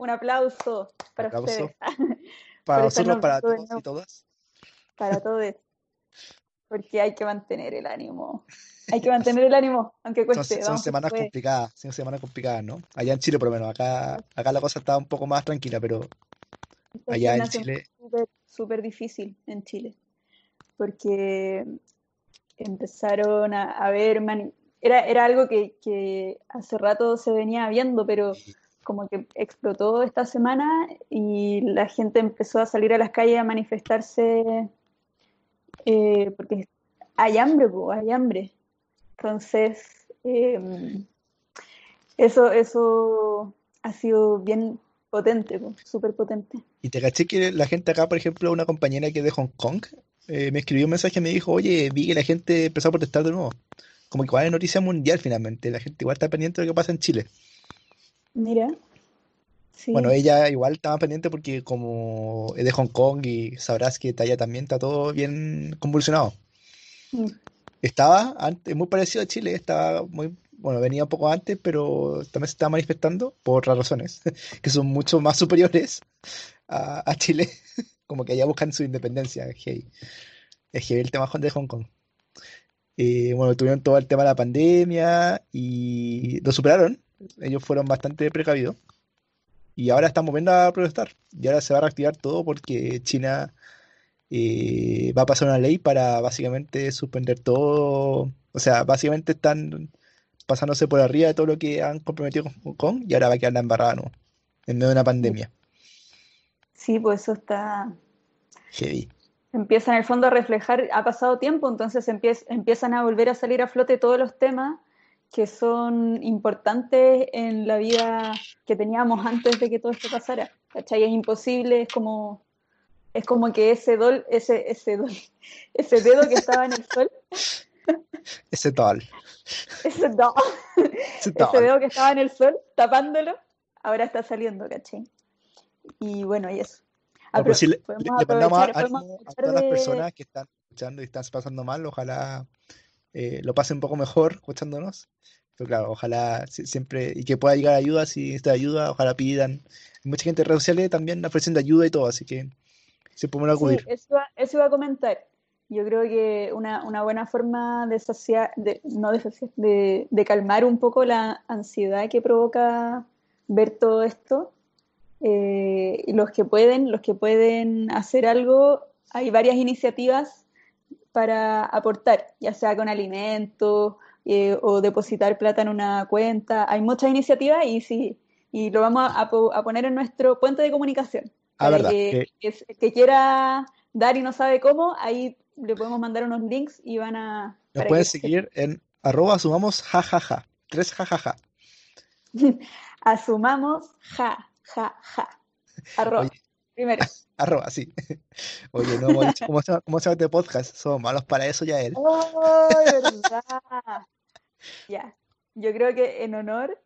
Un aplauso para Aplauso. ustedes. Para nosotros, para todos y todas. Para todos. Porque hay que mantener el ánimo. Hay que mantener el ánimo, aunque Son, cueste. son que semanas complicadas, son semanas complicadas, ¿no? Allá en Chile por lo menos, acá, acá la cosa está un poco más tranquila, pero Esta allá en Chile, súper, difícil en Chile. Porque empezaron a, a ver, era, era algo que, que hace rato se venía viendo, pero como que explotó esta semana y la gente empezó a salir a las calles a manifestarse eh, porque hay hambre, hay hambre. Entonces, eh, eso, eso ha sido bien potente, po, súper potente. y te caché que la gente acá, por ejemplo, una compañera que es de Hong Kong, eh, me escribió un mensaje y me dijo, oye, vi que la gente empezó a protestar de nuevo. Como que igual es noticia mundial finalmente, la gente igual está pendiente de lo que pasa en Chile. Mira, Bueno, ella igual estaba pendiente porque como es de Hong Kong y sabrás que allá también está todo bien convulsionado. mm, Estaba antes, muy parecido a Chile, estaba muy, bueno, venía un poco antes, pero también se estaba manifestando por otras razones, que son mucho más superiores a, a Chile, como que allá buscan su independencia, es heavy. Es heavy el tema de Hong Kong. Eh, bueno, tuvieron todo el tema de la pandemia y lo superaron, ellos fueron bastante precavidos y ahora están volviendo a protestar y ahora se va a reactivar todo porque China eh, va a pasar una ley para básicamente suspender todo. O sea, básicamente están pasándose por arriba de todo lo que han comprometido con Hong Kong y ahora va a quedar la embarrada, ¿no? En medio de una pandemia. sí, pues eso está, Heavy. empieza en el fondo a reflejar, ha pasado tiempo, entonces empiez- empiezan a volver a salir a flote todos los temas que son importantes en la vida que teníamos antes de que todo esto pasara. ¿Cachai? Es imposible, es como, es como que ese dol, ese, ese dol, ese dedo que estaba en el sol, Ese tal. ese, do- Ese ese dedo que estaba en el sol, tapándolo, ahora está saliendo, ¿cachai? Y bueno, y eso. Ah, No, pero pues sí, le, le- mandamos ánimo a aprovechar todas las de, personas que están escuchando y están pasando mal. Ojalá eh, lo pasen un poco mejor escuchándonos. Pero claro, ojalá si- siempre, y que pueda llegar ayuda si necesita ayuda, ojalá pidan. Hay mucha gente en redes sociales también ofreciendo ayuda y todo, así que bueno Sí, acudir. eso, iba- eso iba a comentar. Yo creo que una, una buena forma de saciar, de, no de saciar, de, de calmar un poco la ansiedad que provoca ver todo esto, eh, los que pueden, los que pueden hacer algo, hay varias iniciativas para aportar, ya sea con alimentos eh, o depositar plata en una cuenta. Hay muchas iniciativas y sí, y lo vamos a, a po- a poner en nuestro puente de comunicación Ah, verdad, que, que que quiera dar y no sabe cómo, ahí le podemos mandar unos links y van a, nos pueden seguir en arroba sumamos jajaja. Tres jajaja. asumamos ja, ja, ja. Arroba, Oye, primero. arroba, sí. Oye, no hemos dicho cómo se llama, cómo se llama este podcast. Somos malos para eso ya él. ¡Oh, verdad! Ya, yo creo que en honor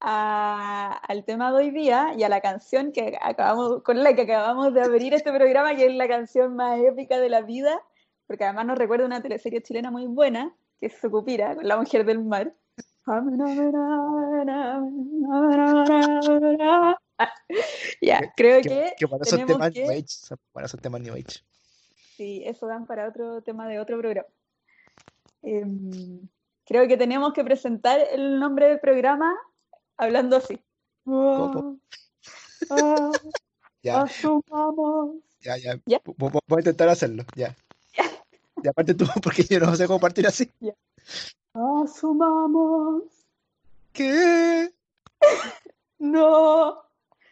a- al tema de hoy día y a la canción que acabamos, con la que acabamos de abrir este programa, que es la canción más épica de la vida, porque además nos recuerda una teleserie chilena muy buena, que es Sucupira, con la mujer del mar. Ya, creo que, que para esos temas New que, Age. son Para esos temas New Age. sí, eso dan para otro tema de otro programa. Em, creo que tenemos que presentar el nombre del programa hablando así. Ah, ah, Ya, asumamos. ya, ya. Ya, Vo- vo- Voy a intentar hacerlo. Ya. Y aparte tú, porque yo no sé cómo partir así. ya. Asumamos. ¿Qué? No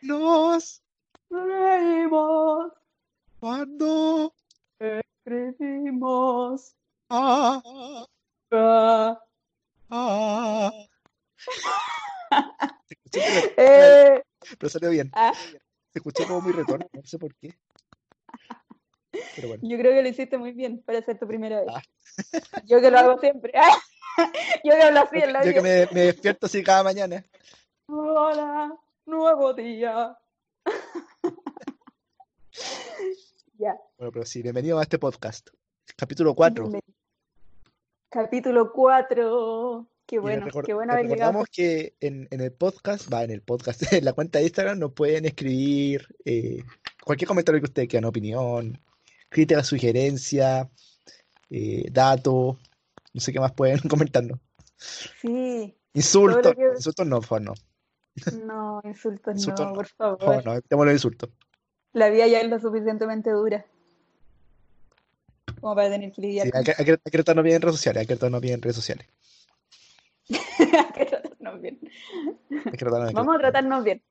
Nos. reímos. Cuando. Escribimos. Ah. Ah, Ah. Se escuchó eh, pero salió bien. ah. Se escuchó como muy retorno, no sé por qué. Pero bueno. Yo creo que lo hiciste muy bien para ser tu primera vez. Ah. Yo que lo hago siempre. Yo que hablo así en la yo que me despierto así cada mañana. Hola, nuevo día. Ya. Bueno, pero sí, bienvenido a este podcast. Capítulo 4. Capítulo 4. Qué bueno, qué bueno haber llegado. recordamos que en, en el podcast, va, en el podcast, en la cuenta de Instagram nos pueden escribir eh, cualquier comentario que ustedes quieran, opinión, crítica, sugerencia, eh, dato, no sé qué más pueden comentarnos. Sí, Insultos, que... insultos no, por no. No, insultos Insultos no, no, por favor, no, evitemos los insultos. La vida ya es lo suficientemente dura como para tener que lidiar Sí, hay que, hay que, hay que tratarnos bien en redes sociales, hay que tratarnos bien en redes sociales. Hay que tratarnos bien. Hay que tratarnos, que Vamos a tratarnos bien.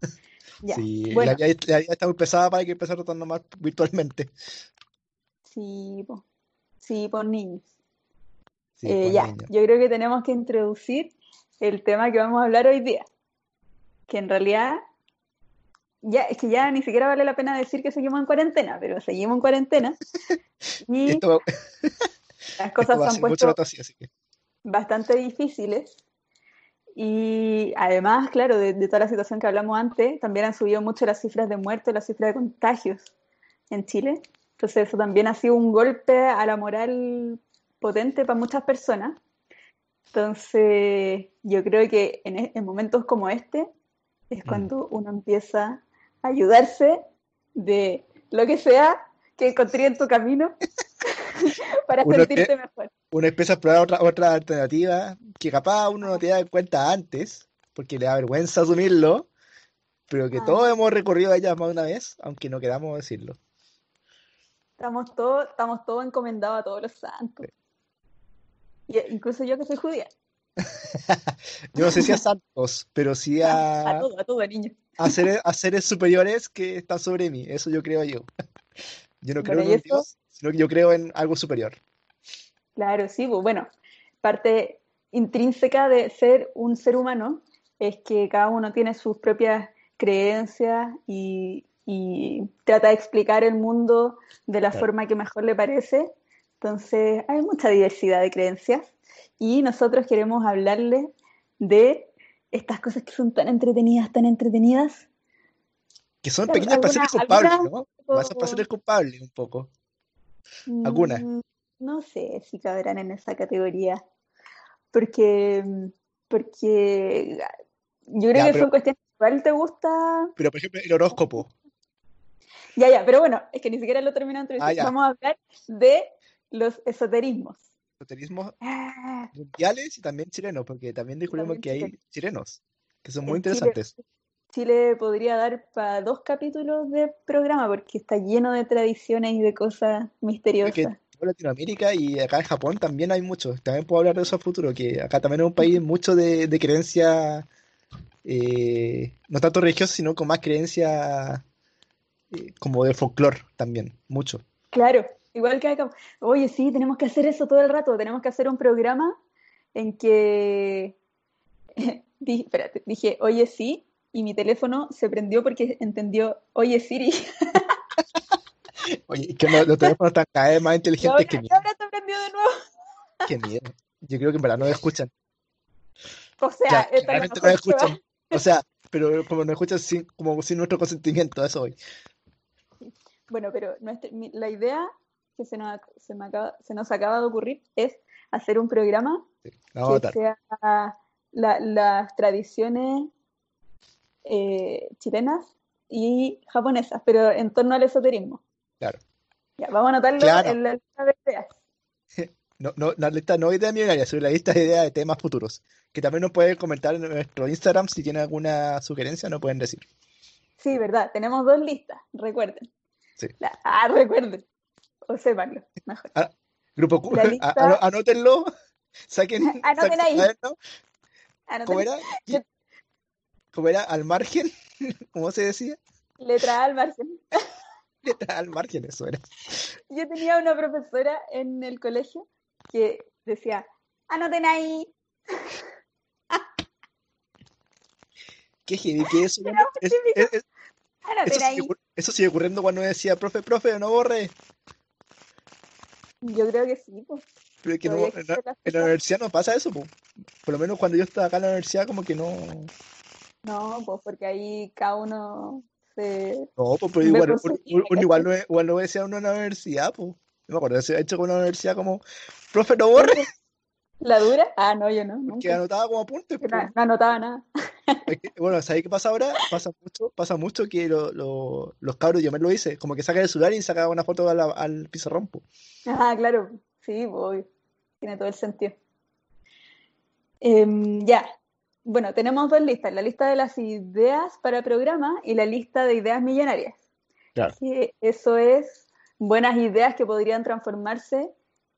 bien. Ya. Sí, la Bueno, vida, la vida está muy pesada para que empezar a tratarnos más virtualmente. sí, po. Sí, por niños. Sí, Eh, ya, niños. yo creo que tenemos que introducir el tema que vamos a hablar hoy día, que en realidad ya es que ya ni siquiera vale la pena decir que seguimos en cuarentena, pero seguimos en cuarentena y Esto, las cosas se han puesto así, así que. bastante difíciles y además, claro, de, de toda la situación que hablamos antes, también han subido mucho las cifras de muertos, las cifras de contagios en Chile. Entonces eso también ha sido un golpe a la moral potente para muchas personas. Entonces yo creo que en, e- en momentos como este es Mm. cuando uno empieza a ayudarse de lo que sea que encontré en tu camino para Uno, sentirte mejor. uno empieza a explorar otra, otra alternativa que capaz uno no te da cuenta antes, porque le da vergüenza asumirlo, pero que Ah. todos hemos recorrido a ellas más de una vez, aunque no queramos decirlo. Estamos todos, estamos todos encomendados a todos los santos. Y, incluso yo que soy judía. Yo no sé si a santos, pero sí A, todo, a todo, niño. a seres, a seres superiores que están sobre mí. Eso yo creo yo. Yo no creo Bueno, en un Dios, sino que yo creo en algo superior. claro, sí, pues bueno, parte intrínseca de ser un ser humano es que cada uno tiene sus propias creencias y, y trata de explicar el mundo de la Claro. forma que mejor le parece. Entonces, hay mucha diversidad de creencias y nosotros queremos hablarles de estas cosas que son tan entretenidas, tan entretenidas. Que son pequeños ¿Alguna, placeres culpables, ¿no? tipo- Más placeres culpables un poco. Algunas. Mm, No sé si caberán en esa categoría, porque, porque yo creo Ya, que pero, son cuestiones igual te gusta. pero por ejemplo, el horóscopo. Ya, ya, pero bueno, es que ni siquiera lo terminado de Ah. Vamos a hablar de los esoterismos. Esoterismos Ah, mundiales y también chilenos, porque también descubrimos también que hay chilenos. que son muy En interesantes. Chile podría dar para dos capítulos de programa porque está lleno de tradiciones y de cosas misteriosas. en Latinoamérica y acá en Japón también hay muchos. También puedo hablar de eso a futuro, que acá también es un país mucho de, de creencia, eh, no tanto religiosa, sino con más creencia eh, como de folclore también, mucho. Claro, igual que. Oye, sí, tenemos que hacer eso todo el rato. Tenemos que hacer un programa en que Di- espérate, dije, oye, sí, y mi teléfono se prendió porque entendió, oye, Siri. Oye, que los, los teléfonos están cada vez más inteligentes que miedo, ahora se prendió de nuevo. qué miedo. Yo creo que en verdad no me escuchan. O sea, Ya, la claramente no prueba. escuchan. O sea, pero como no escuchan sin, como sin nuestro consentimiento, eso voy. Bueno, pero nuestra- la idea que se nos, se me acaba, se nos acaba de ocurrir es hacer un programa Sí, que sea la- las tradiciones eh, chilenas y japonesas, pero en torno al esoterismo. Claro. Ya, vamos a anotarlo Claro. en la lista de ideas. No, no, la lista no idea millonaria, sino la lista de ideas de temas futuros. Que también nos pueden comentar en nuestro Instagram si tienen alguna sugerencia, nos pueden decir. Sí, verdad, tenemos dos listas, recuerden. Sí. La- ah, recuerden. O sépanlo, mejor. Ah, grupo Q, lista- anótenlo, saquen, Anoten saquen ahí. Anoten ¿Cómo era? Yo- ¿Cómo era? Al margen, ¿cómo se decía? letra A al margen. Al margen, eso era. Yo tenía una profesora en el colegio que decía, anoten ahí. Qué heavy que eso. Bueno, es- es- es- Anoten eso, sigue, eso sigue ocurriendo cuando decía, profe, profe, no borre. Yo creo que sí, pues. Pero es que no, en la, en universidad no pasa eso, po. Por lo menos cuando yo estaba acá en la universidad, como que no. No, pues porque ahí cada uno se No, pues, pero igual, uno- línea, uno igual, no, igual no decía uno en la universidad, pues. No me acuerdo, se ha hecho con una universidad como, profe, no borre. ¿La dura? Ah, no, yo no. Que anotaba como apuntes. No, po. no anotaba nada. Es que, bueno, ¿sabes qué pasa ahora? Pasa mucho, pasa mucho que lo- lo- los cabros, yo me lo hice, como que sacan el celular y sacan una foto a la- al pizarrón. po. Ah, claro. Sí, obvio. Tiene todo el sentido. Em, ya. Bueno, tenemos dos listas. La lista de las ideas para programa y la lista de ideas millonarias. Claro. Que eso es buenas ideas que podrían transformarse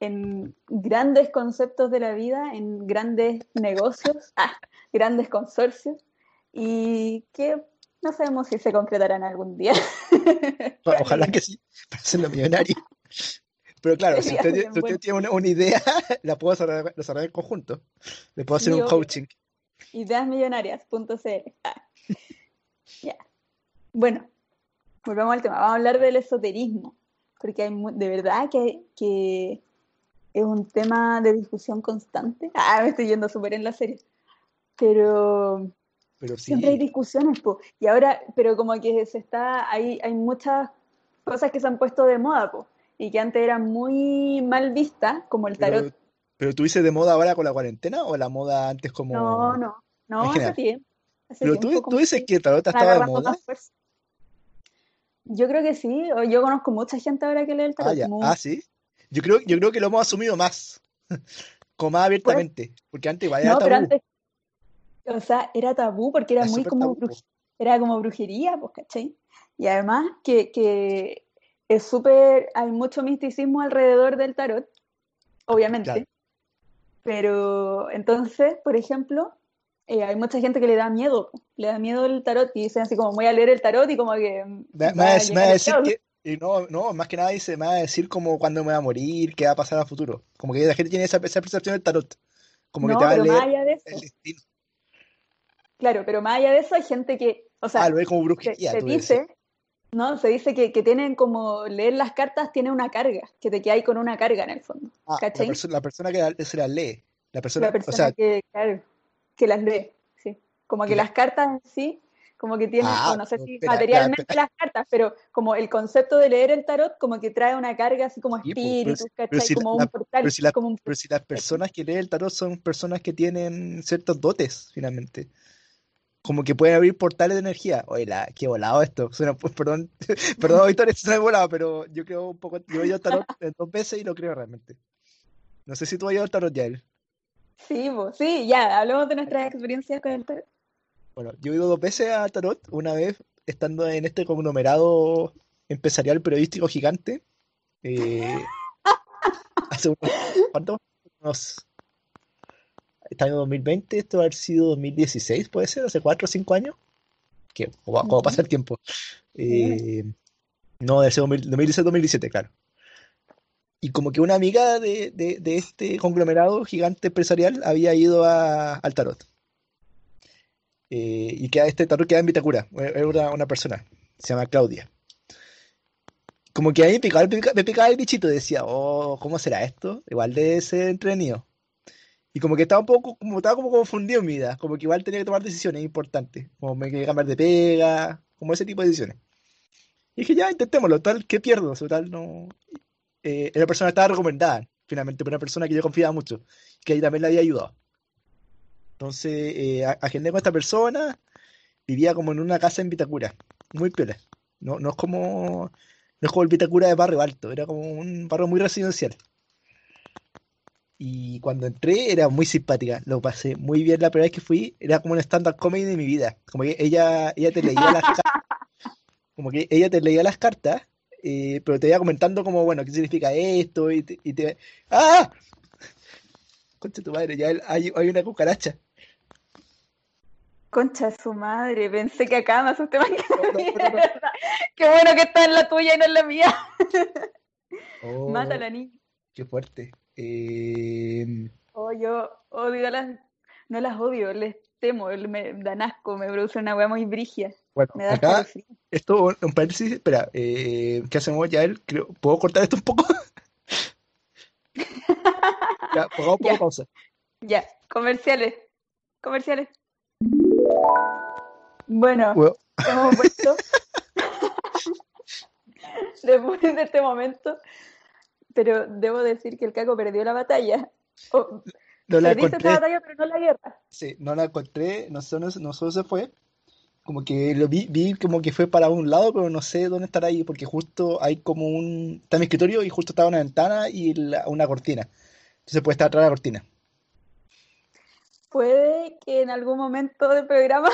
en grandes conceptos de la vida, en grandes negocios, ah, grandes consorcios, y que no sabemos si se concretarán algún día. Ojalá que sí, para hacerlo millonario. Pero claro, si usted, si usted tiene una, una idea, la puedo desarrollar, desarrollar en conjunto. Le puedo hacer un coaching. Ideasmillonarias.cl. Ah. Bueno, volvamos al tema. Vamos a hablar del esoterismo, porque hay de verdad que, que es un tema de discusión constante. Ah, me estoy yendo súper en la serie. Pero Pero sí, siempre hay discusiones, po. Y ahora, pero como que se está, hay, hay muchas cosas que se han puesto de moda, po, y que antes eran muy mal vistas, como el tarot. pero, pero tú dices de moda ahora con la cuarentena o la moda antes como... No, no, no, hace tiempo. Hace Pero tú, tiempo tú dices que el tarot estaba de moda. Yo creo que sí, yo conozco mucha gente ahora que lee el Ah, tarot, ya. mu- Ah, sí. Yo creo, yo creo que lo hemos asumido más. Como más abiertamente. Porque antes igual era no, pero tabú. antes, o sea, era tabú porque era muy como tabú, po. bruj- era como brujería, pues, ¿cachai? Y además que, que es súper, hay mucho misticismo alrededor del tarot, obviamente. Claro. Pero entonces, por ejemplo, eh, hay mucha gente que le da miedo, le da miedo el tarot y dicen así como voy a leer el tarot y como que Me, me me decir que. Y no, no, más que nada dice, me va a decir como cuándo me va a morir, qué va a pasar a futuro. Como que la gente tiene esa, esa percepción del tarot. Como que te va a leer el destino. claro, pero más allá de eso hay gente que, o Ah, sea, lo ve como se, brujería, se dice, ¿no? Se dice que, que tienen como leer las cartas tiene una carga, que te quedas con una carga en el fondo, Ah, la, perso- la persona que se las lee. La persona, La o persona sea, que, claro, que las lee, sí. Como que que la- las cartas en sí, como que tienen, ah, o no sé si espera, materialmente espera. las cartas, pero como el concepto de leer el tarot, como que trae una carga así como Sí, pero espíritus, Como la- un portal, pero si la- como un pero si las personas que leen el tarot son personas que tienen ciertos dotes, finalmente. Como que pueden abrir portales de energía. Oye, la, qué volado esto. Suena, pues, perdón, perdón, Victoria, suena volado, pero yo creo un poco. Yo he ido al tarot dos veces y lo creo realmente. No sé si tú has ido al tarot, Yael. Sí, po, sí, ya, hablemos de nuestras experiencias con el tarot. Bueno, yo he ido dos veces al tarot. Una vez estando en este conglomerado empresarial periodístico gigante. eh, hace unos. ¿Cuánto? Unos. Este año 2020, esto va a haber sido 2016, puede ser, hace 4 o 5 años. Que, como, pasa el tiempo. Eh, no, debe ser 2016-2017, claro. Y como que una amiga de, de- de este conglomerado gigante empresarial había ido a- al tarot. Eh, y queda, este tarot queda en Vitacura. Era una, una persona, se llama Claudia. Como que a mí me picaba, el bichito, decía, oh, ¿cómo será esto? Igual debe ser entretenido. Y como que estaba un poco, como estaba como confundido en mi vida, como que igual tenía que tomar decisiones importantes, como me quería cambiar de pega, como ese tipo de decisiones. Y dije, ya, intentémoslo, tal, ¿qué pierdo? Total, no. Eh, la persona estaba recomendada, finalmente, por una persona que yo confiaba mucho, que ahí también le había ayudado. Entonces, eh, agendé con esta persona, vivía como en una casa en Vitacura, muy piola. No, no es como, no es como el Vitacura de barrio alto, era como un barrio muy residencial. Y cuando entré era muy simpática, lo pasé muy bien la primera vez que fui, era como un stand-up comedy de mi vida. Como que ella, ella te leía las cartas, como que ella te leía las cartas, eh, pero te iba comentando como, bueno, qué significa esto, y te, y te- ¡Ah! Concha tu madre, ya hay, hay una cucaracha. Concha de su madre, pensé que acá me asusté más que No, la no. Qué bueno que está en la tuya y no en la mía. Oh, Mátala, niña. qué fuerte. Eh, Oh, yo odio a las, no las odio, les temo, me dan asco, me produce una weá muy brigia, bueno, me da acá, esto, un paréntesis, espera, eh, ¿qué hacemos ya? él? Creo, ¿puedo cortar esto un poco? Ya, pongamos un poco pausa. Ya, comerciales, comerciales. Bueno, hemos vuelto después de este momento, pero debo decir que el Caco perdió la batalla. Oh, No la Perdiste encontré, batalla, pero no la guerra. sí, no la encontré, no sé no sé se fue. Como que lo vi, vi como que fue para un lado, pero no sé dónde estará ahí, porque justo hay como un... Está en mi escritorio y justo estaba una ventana y la- una cortina. Entonces puede estar atrás de la cortina. Puede que en algún momento del programa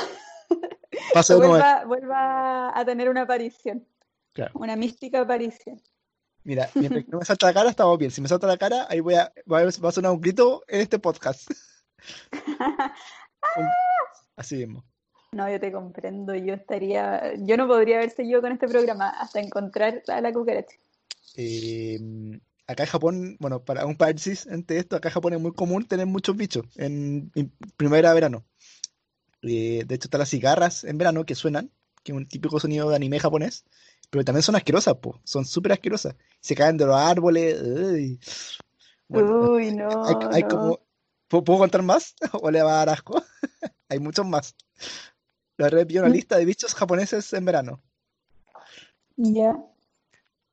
vuelva, vuelva a tener una aparición, claro. una mística aparición. Mira, mientras que no me salta la cara, estamos bien. Si me salta la cara, ahí voy a, va a, sonar un grito en este podcast. Así mismo. No, yo te comprendo, yo estaría, yo no podría haber seguido con este programa hasta encontrar a la cucaracha. Eh, acá en Japón, bueno, para un paréntesis entre esto, acá en Japón es muy común tener muchos bichos en, en primavera, verano. Eh, de hecho, están las cigarras en verano que suenan, que es un típico sonido de anime japonés, pero también son asquerosas, po, son súper asquerosas. Se caen de los árboles. uy. Bueno, Uy, no, hay, hay no. como. ¿Puedo, puedo contar más? ¿O le va a dar asco? Hay muchos más. La vi una lista de bichos japoneses en verano. Ya.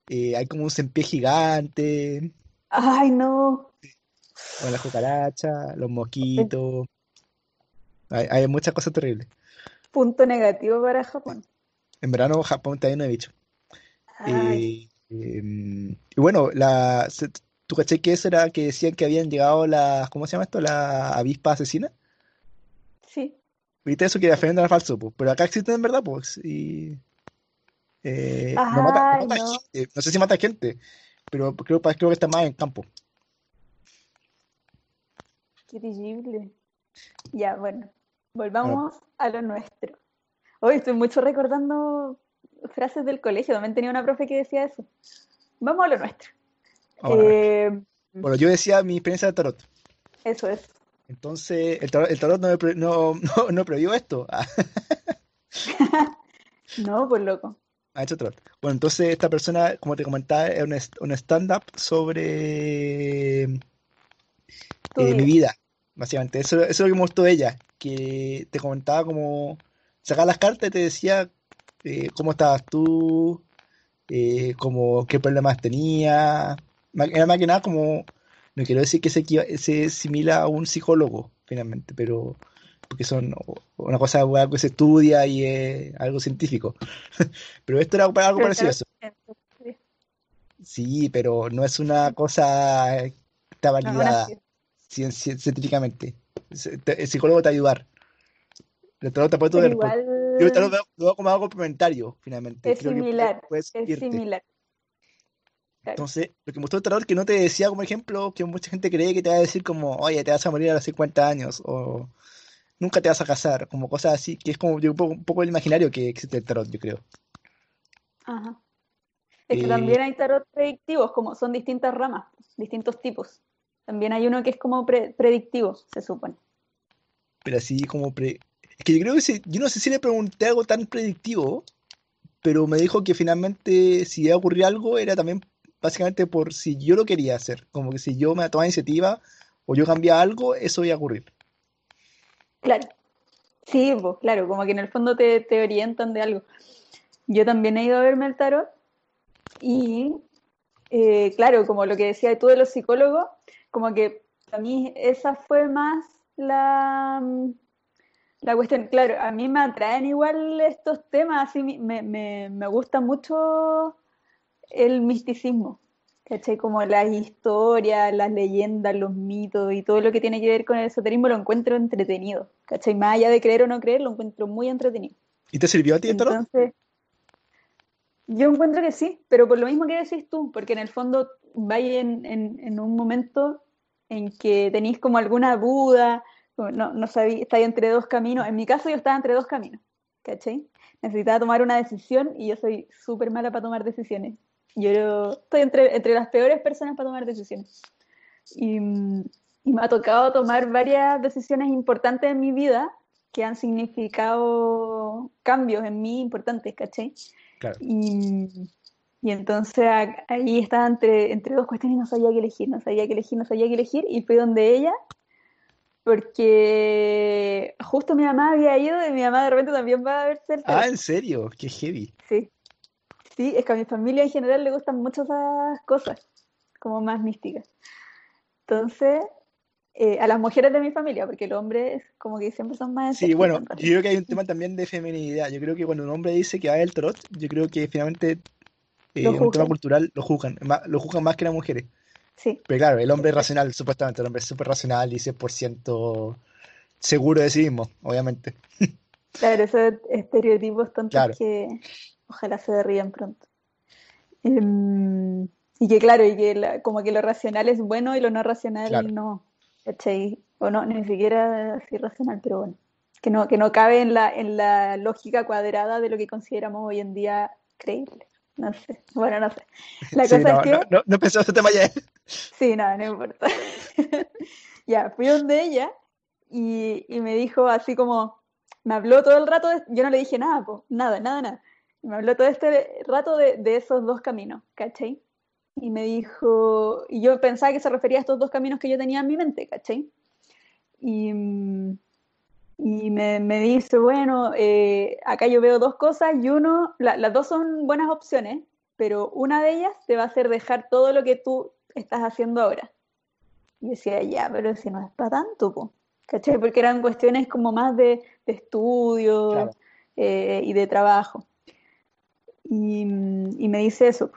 Eh, hay como un cempé gigante, Ay, no. o la cucaracha, los mosquitos. Hay, hay muchas cosas terribles. Punto negativo para Japón. En verano Japón está lleno de bichos. Eh, em, y bueno, la, ¿tú caché que eso era que decían que habían llegado las, ¿cómo se llama esto? La avispa asesina. sí. Viste eso que era fenómeno era falso, pues. Pero acá existen en verdad, pues. Y eh, no mata, no Ay, mata no. gente. No sé si mata gente, pero creo, creo que está más en campo. Qué terrible. Ya, bueno, volvamos a lo nuestro. Hoy estoy mucho recordando frases del colegio. También tenía una profe que decía eso. Vamos a lo nuestro. Eh, Bueno, yo decía mi experiencia de tarot. eso es. Entonces, el tarot, el tarot no, no, no, no prohibió esto. No, pues loco. Ha hecho tarot. Bueno, entonces esta persona, como te comentaba, es un, stand-up sobre eh, mi vida. básicamente. Eso, eso es lo que me gustó de ella, que te comentaba como sacaba las cartas y te decía eh, cómo estabas tú, eh, como qué problemas tenía. Ma- Era más que nada como, no quiero decir que se, se asimila a un psicólogo, finalmente, pero porque son una cosa algo que se estudia y es algo científico. Pero esto era algo Pero el parecido a eso. sí. Pero no es una cosa que está validada ci- cien- cien- científicamente. Te- El psicólogo te va a ayudar. El tarot te puede Pero ayudar. porque Yo el igual lo veo, lo veo como algo complementario, finalmente. es Creo similar. Es irte. similar. Entonces, lo que me gustó del tarot que no te decía como ejemplo que mucha gente cree que te va a decir como, oye, te vas a morir a los 50 años o nunca te vas a casar, como cosas así, que es como yo, un poco, un poco el imaginario que existe el tarot, yo creo. Ajá. Es que Eh, también hay tarot predictivos, como son distintas ramas, distintos tipos. También hay uno que es como pre- predictivo, se supone. pero así como pre... Es que yo creo que si- yo no sé si le pregunté algo tan predictivo, pero me dijo que finalmente si iba a ocurrir algo era también básicamente por si yo lo quería hacer, como que si yo me tomaba iniciativa o yo cambiaba algo, eso iba a ocurrir. Claro. Sí, pues, claro, como que en el fondo te, te orientan de algo. Yo también he ido a verme el tarot y, eh, claro, como lo que decía tú de los psicólogos, como que a mí esa fue más la, la cuestión. Claro, a mí me atraen igual estos temas, así me, me- me gusta mucho el misticismo, ¿cachai? Como las historias, las leyendas, los mitos y todo lo que tiene que ver con el esoterismo lo encuentro entretenido, ¿cachai? Más allá de creer o no creer, lo encuentro muy entretenido. ¿Y te sirvió a ti tarot? Entonces, yo encuentro que sí, pero por lo mismo que decís tú, porque en el fondo vais en, en, en un momento en que tenéis como alguna duda, no, no sabí, estáis entre dos caminos. En mi caso yo estaba entre dos caminos, ¿cachai? Necesitaba tomar una decisión y yo soy súper mala para tomar decisiones. Yo estoy entre, entre las peores personas para tomar decisiones. Y, y me ha tocado tomar varias decisiones importantes en mi vida que han significado cambios en mí importantes, ¿cachai? Claro. Y, y entonces ahí estaba entre, entre dos cuestiones y no sabía qué elegir, no sabía qué elegir, no sabía qué elegir, y fui donde ella, porque justo mi mamá había ido y mi mamá de repente también va a verse el Ah. ¿en serio? Qué heavy. Sí, es que a mi familia en general le gustan mucho esas cosas, como más místicas. Entonces, eh, a las mujeres de mi familia, porque los hombres como que siempre son más... Sí, bueno, yo creo que hay un tema también de feminidad. Yo creo que cuando un hombre dice que va el tarot, yo creo que finalmente eh, un tema cultural lo juzgan, lo juzgan más que las mujeres. Sí. Pero claro, el hombre es racional, supuestamente, el hombre es súper racional y 100% seguro de sí mismo, obviamente. Claro, esos estereotipos tontos que ojalá se derrían pronto. Em, y que claro, y que como que lo racional es bueno y lo no racional no. O no, ni siquiera así racional, pero bueno. Que no, que no cabe en la, en la lógica cuadrada de lo que consideramos hoy en día creíble. No sé. Bueno, no sé. La cosa es que. No, no, no pensé ese tema ya. Sí, no, no importa. ya, fui donde ella y, y, me dijo así como. Me habló todo el rato. yo no le dije nada, pues, nada, nada, nada. Me habló todo este rato de, de esos dos caminos, ¿cachai? y me dijo, y yo pensaba que se refería a estos dos caminos que yo tenía en mi mente, ¿cachai? Y, y me, me, dice, bueno, eh, acá yo veo dos cosas y uno, las dos son buenas opciones, pero una de ellas te va a hacer dejar todo lo que tú estás haciendo ahora. Y decía, ya, pero si no es para tanto, ¿cachai? Porque eran cuestiones como más de, de estudio eh, y de trabajo. Y, y me dice eso,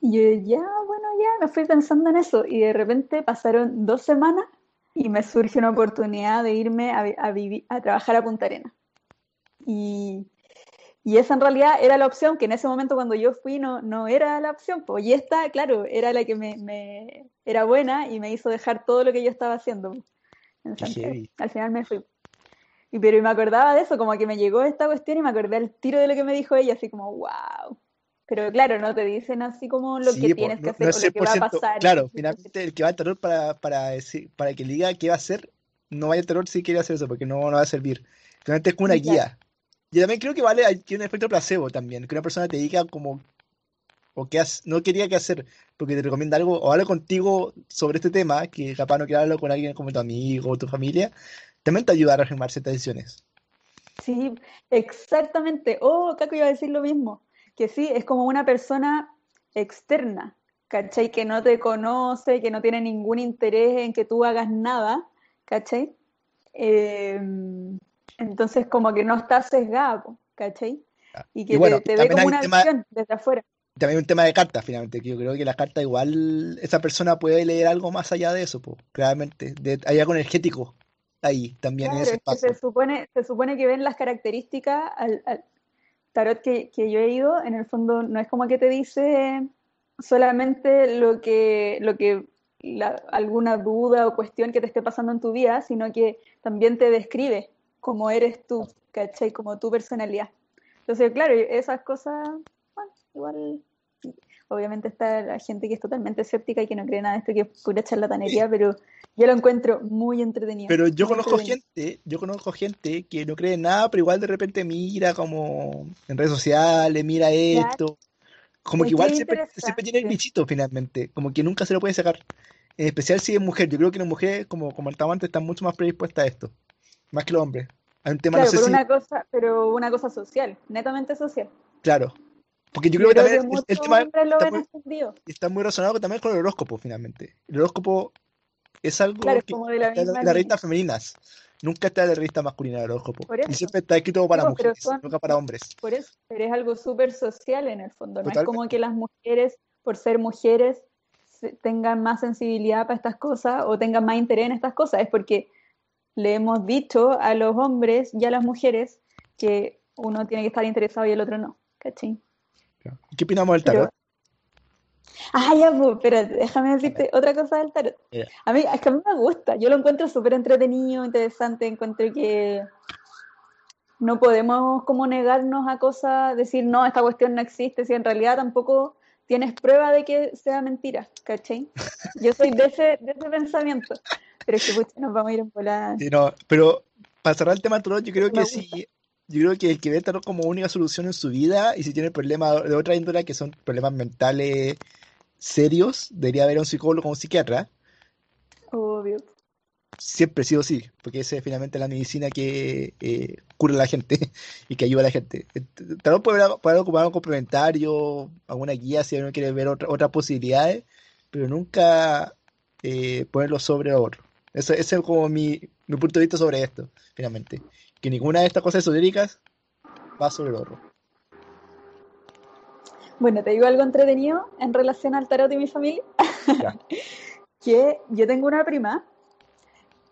y yo, ya, bueno, ya, me fui pensando en eso. Y de repente pasaron dos semanas y me surge una oportunidad de irme a, a, vivir, a trabajar a Punta Arena. Y, y, esa en realidad era la opción, que en ese momento cuando yo fui no, no era la opción. Pues, y esta, claro, era la que me, me, era buena y me hizo dejar todo lo que yo estaba haciendo. Al final me fui. Y, pero me acordaba de eso, como que me llegó esta cuestión y me acordé al tiro de lo que me dijo ella, así como, wow. Pero claro, no te dicen así como lo que tienes que hacer o lo que va a pasar. Claro, finalmente el que va al terror para, para, decir, para que le diga qué va a hacer, no vaya al terror si quiere hacer eso, porque no, no va a servir. Finalmente es como una guía. Y también creo que vale, tiene un efecto placebo también, que una persona te diga como o que no quería qué hacer, porque te recomienda algo, o habla contigo sobre este tema, que capaz no quiere hablarlo con alguien como tu amigo o tu familia, también te ayuda a reformar ciertas decisiones. Sí, exactamente. Oh, Caco iba a decir lo mismo que sí, es como una persona externa, ¿cachai? Que no te conoce, que no tiene ningún interés en que tú hagas nada, ¿cachai? Em, entonces como que no estás sesgado, ¿cachai? Y que te, ve como una acción desde afuera. También un tema de cartas, finalmente, que yo creo que la carta igual, esa persona puede leer algo más allá de eso, pues, claramente. hay algo energético ahí también en ese espacio. Se supone, se supone que ven las características al, tarot que, que, yo he ido, en el fondo no es como que te dice solamente lo que, lo que alguna duda o cuestión que te esté pasando en tu vida, sino que también te describe cómo eres tú, ¿cachai? Como tu personalidad. Entonces, claro, esas cosas, bueno, igual obviamente está la gente que es totalmente escéptica y que no cree nada de esto, que es pura charlatanería, pero yo lo encuentro muy entretenido. Pero yo conozco gente, yo conozco gente que no cree en nada, pero igual de repente mira como en redes sociales, mira esto. Como que igual siempre, tiene el bichito finalmente, como que nunca se lo puede sacar. En especial si es mujer. Yo creo que las mujeres, como comentaba antes, están mucho más predispuestas a esto. Más que los hombres. Hay un tema, claro, pero, una cosa, pero una cosa social, netamente social. Claro, porque yo creo que también el, tema está muy, está muy, relacionado también con el horóscopo, finalmente. El horóscopo es algo que está en las revistas femeninas. Nunca está en la revista masculina el horóscopo. Y siempre está escrito para mujeres, nunca para hombres. Por eso, pero es algo súper social en el fondo. No es como que las mujeres, por ser mujeres, tengan más sensibilidad para estas cosas o tengan más interés en estas cosas. Es porque le hemos dicho a los hombres y a las mujeres que uno tiene que estar interesado y el otro no. ¿Cachín? ¿Qué opinamos del tarot? Ah, ya, pues, pero déjame decirte otra cosa del tarot. A mí, es que a mí me gusta, yo lo encuentro súper entretenido, interesante, encuentro que no podemos como negarnos a cosas, decir, no, esta cuestión no existe, si en realidad tampoco tienes prueba de que sea mentira, ¿cachai? Yo soy de ese, de ese pensamiento, pero es que pucha, nos vamos a ir en volada. Sí, no, pero para cerrar el tema del tarot, yo creo que sí, yo creo que el que ve el tarot como única solución en su vida y si tiene problemas de otra índole que son problemas mentales serios, debería a un psicólogo o un psiquiatra. Obvio. Siempre sí o sí, porque esa es finalmente la medicina que eh, cura a la gente y que ayuda a la gente. El tarot puede, ocupar un complementario, alguna guía si uno quiere ver otras posibilidades, pero nunca eh, ponerlo sobre otro. Eso, ese es como mi, mi punto de vista sobre esto, finalmente. Que ninguna de estas cosas esotéricas va sobre el otro. Bueno, te digo algo entretenido en relación al tarot y mi familia. Ya. que yo tengo una prima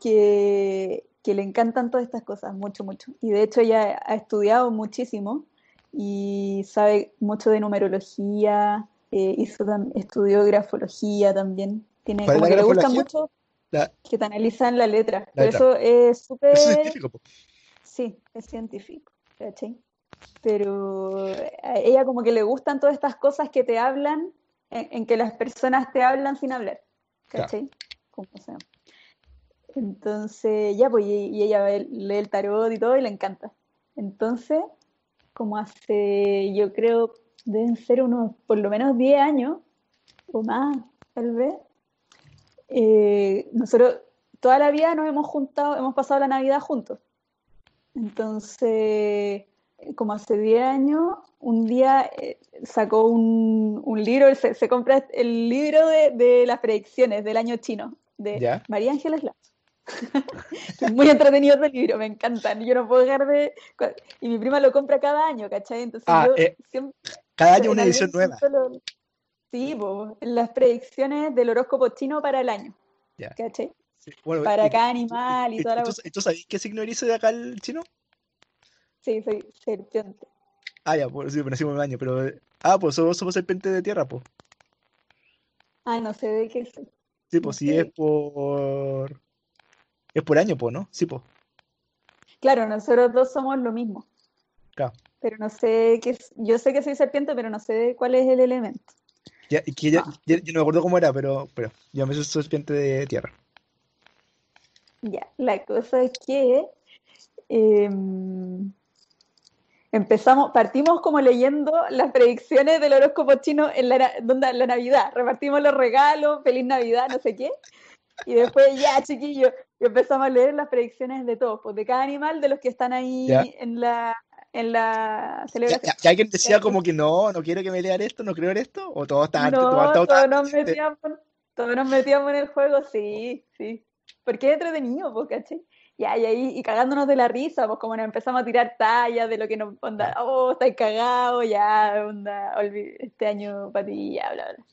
que, que le encantan todas estas cosas, mucho, mucho. Y de hecho ella ha estudiado muchísimo y sabe mucho de numerología, eh, hizo tam- estudió grafología también. Tiene ¿Cuál es como que le gusta mucho La- que te analizan la letra. La Por letra. eso es súper... es científico, po. Sí, es científico, ¿cachai? Pero a ella como que le gustan todas estas cosas que te hablan, en, en que las personas te hablan sin hablar, Claro. ¿cachai? Llama. Entonces, ya, pues, y, y ella ve- lee el tarot y todo y le encanta. Entonces, como hace, yo creo, deben ser unos por lo menos 10 años o más, tal vez, eh, nosotros toda la vida nos hemos juntado, hemos pasado la Navidad juntos. Entonces, como hace 10 años, un día eh, sacó un, un libro, se, se compra el libro de, de las predicciones del año chino, de Ya. María Ángeles Lazo. Es muy entretenido ese libro, me encantan. Yo no puedo dejar de... Y mi prima lo compra cada año, ¿cachai? Entonces Ah, yo eh, siempre... Cada año una edición nueva. lo- Sí, po, en las predicciones del horóscopo chino para el año. ¿cachai? Sí, bueno, Para y- cada animal y y- toda la ¿tú, cuestión. tú sabes qué signo eres de acá el chino? Sí, soy serpiente. Ah, ya, pues sí, nacimos el año, pero... eh, Ah, pues somos, somos serpiente de tierra, pues. Ah, no sé de qué soy. Sí, pues sí es por... Es por año, pues, ¿no? Sí, pues. Claro, nosotros dos somos lo mismo. Claro. Pero no sé qué es. Yo sé que soy serpiente, pero no sé de cuál es el elemento. Ya, y que ya- Ah. ya- yo no me acuerdo cómo era, pero, pero yo me soy serpiente de tierra. Ya, la cosa es que em, empezamos, partimos como leyendo las predicciones del horóscopo chino en la, donde, la Navidad. Repartimos los regalos, feliz Navidad, no sé qué. Y después, ya, chiquillos, y empezamos a leer las predicciones de todos, pues de cada animal de los que están ahí en la, en la ¿Ya, celebración. ya- ya alguien decía como que no, no quiero que me lean esto, no creo en esto? ¿O todos estaban, No, todos, todos todos estaban nos metíamos, todos nos metíamos en el juego, sí, sí. Porque es entretenido, pues, ¿cachai? Y ahí, y cagándonos de la risa, pues como nos empezamos a tirar tallas de lo que nos, onda, oh, estáis cagados, ya, onda, este año para ti, ya, bla, bla.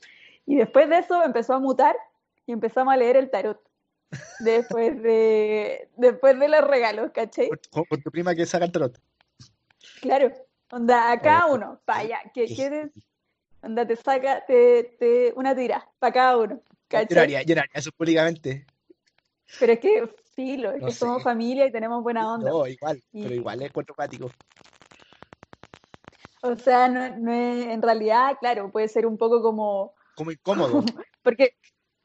Y después de eso empezó a mutar y empezamos a leer el tarot. Después de, después de los regalos, ¿cachai? Con tu prima que saca el tarot. Claro, onda, a cada uno, para allá, ¿qué qué quieres? Onda, te saca, te, te, una tira, para cada uno, Yo no ¿cachai? haría, yo no haría eso públicamente. Pero es que, filo, es No que somos familia y tenemos buena onda. No, igual, Y- pero igual es encuentro práctico. O sea, no, no es- en realidad, claro, puede ser un poco como, Como incómodo. porque,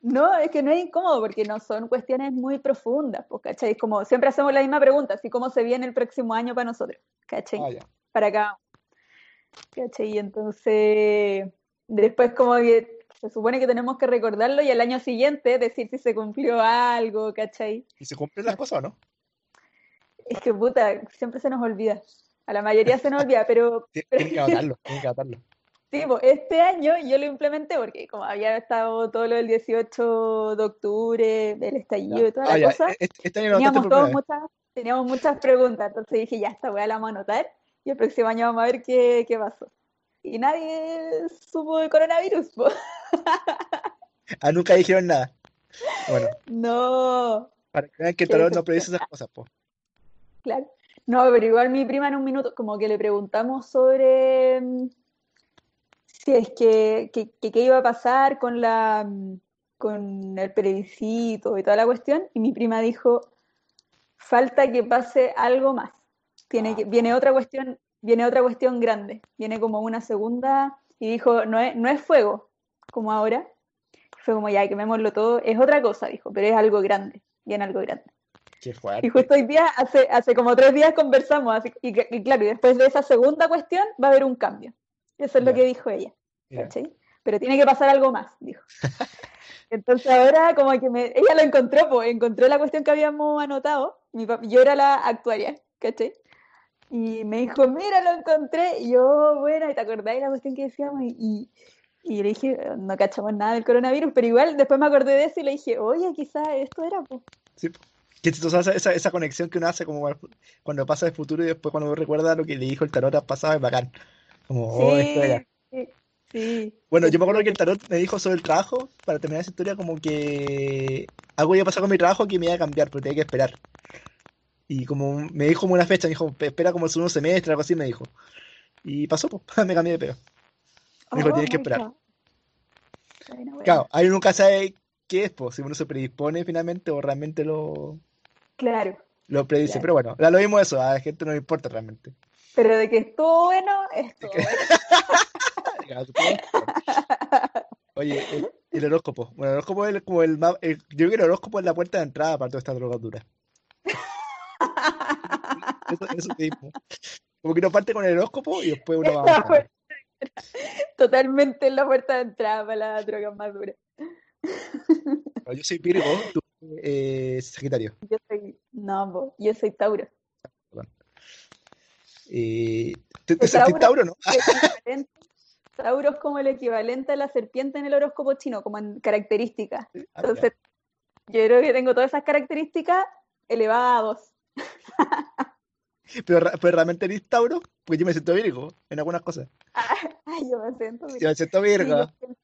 no, es que no es incómodo, porque no son cuestiones muy profundas, pues, ¿cachai? Como siempre hacemos la misma pregunta, así como se viene el próximo año para nosotros, ¿cachai? Ah. Para cada uno, ¿cachai? Y entonces, después como que se supone que tenemos que recordarlo y al año siguiente decir si se cumplió algo, ¿cachai? ¿Y se cumplen las cosas o no? Es que, puta, siempre se nos olvida. A la mayoría se nos olvida, pero Tien- Tienen que anotarlo, tienen que anotarlo. Sí, pues, este año yo lo implementé porque como había estado todo lo del 18 de octubre, del estallido y toda Ah, la ya. cosa, Este, este año teníamos, todos muchas, teníamos muchas preguntas, entonces dije, ya, esta weá la vamos a anotar y el próximo año vamos a ver qué, qué pasó. Y nadie supo del coronavirus, po. Ah, nunca dijeron nada. Bueno, No, para que vean que tarot no predice esas cosas, pues. claro. No, pero igual mi prima en un minuto, como que le preguntamos sobre mm, si es que, que, que qué iba a pasar con la mm, con el plebiscito y toda la cuestión, y mi prima dijo, falta que pase algo más. Tiene que, viene otra cuestión, viene otra cuestión grande, viene como una segunda, y dijo, no es, no es fuego, como ahora. Fue como ya, quemémoslo todo, es otra cosa, dijo, pero es algo grande, viene algo grande. Qué fuerte. Y justo hoy día, hace, hace como tres días conversamos, así- y, y claro, y después de esa segunda cuestión va a haber un cambio. Eso es lo que dijo ella. Pero tiene que pasar algo más, dijo. Entonces ahora como que me, ella lo encontró, pues, encontró la cuestión que habíamos anotado, mi yo era la actuaria, ¿cachai? Y me dijo, mira, lo encontré, y yo, bueno, ¿y te acordáis de la cuestión que decíamos? Y, y, Y le dije, no cachamos nada del coronavirus, pero igual después me acordé de eso y le dije, oye, quizás esto era, pues. Sí, po. Qué chistosa esa, esa, conexión que uno hace como cuando pasa el futuro y después cuando uno recuerda lo que le dijo el tarot al pasado es bacán. Como, oh, esto era. Sí, sí. Bueno, yo me acuerdo que el tarot me dijo sobre el trabajo, para terminar esa historia, como que algo iba a pasar con mi trabajo que me iba a cambiar, pero tenía que esperar. Y como me dijo como una fecha, me dijo, espera como el segundo semestre, algo así, me dijo. Y pasó, pues, me cambié de pega. Me dijo, Oh tienes que esperar. God. Bueno, bueno. Claro, ahí nunca sabe qué es, pues, si uno se predispone finalmente o realmente lo, Claro, lo predice. claro. Pero bueno, da lo mismo eso, a la gente no le importa realmente. Pero de que estuvo bueno, estuvo bueno. Oye, el, el horóscopo. Bueno, el horóscopo es como el el- yo creo que el horóscopo es la puerta de entrada para toda esta drogadura. Eso, eso te digo. Como que uno parte con el horóscopo y después uno va puerta- Totalmente en la puerta de entrada para las drogas más duras. Yo soy Virgo, tú eh, Sagitario. Yo soy, no, po, yo soy Tauro. Eh, ¿te, te Tauro Tauro, no? Tauro es como el equivalente a la serpiente en el horóscopo chino, como en características. Ah. Entonces, yo creo que tengo todas esas características elevadas a dos. Pero, pero realmente eres Tauro, porque yo me siento Virgo en algunas cosas. Yo me siento, Yo me siento sí, Virgo. me siento-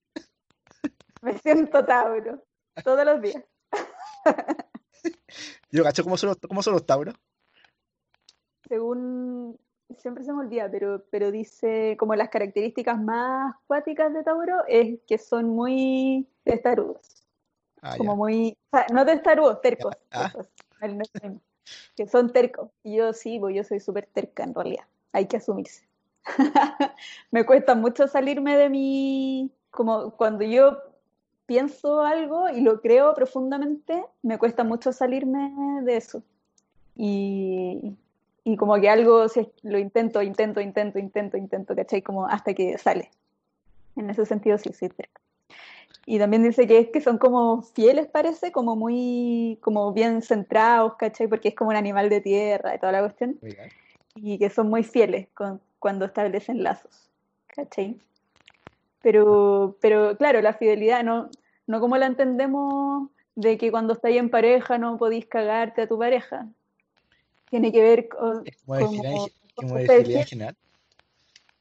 me siento Tauro todos los días. Yo cacho cómo son los, cómo son los Tauros. Según, siempre se me olvida, pero, pero dice como las características más cuáticas de Tauro es que son muy testarudos. Ah, como ya. muy, o sea, no testarudos, tercos, Ah. tercos, el- lo mismo, que son tercos. Yo sí, pues yo soy súper terca en realidad, hay que asumirse. Me cuesta mucho salirme de mi, como cuando yo pienso algo y lo creo profundamente, me cuesta mucho salirme de eso. Y, y como que algo, si lo intento, intento, intento, intento, intento, ¿cachai? Como hasta que sale. En ese sentido sí, soy terca. Y también dice que es que son como fieles, parece, como muy, como bien centrados, ¿cachai? Porque es como un animal de tierra y toda la cuestión. Y que son muy fieles con- cuando establecen lazos, ¿cachai? Pero, pero claro, la fidelidad no, no como la entendemos de que cuando estáis en pareja no podéis cagarte a tu pareja. Tiene que ver con, como general.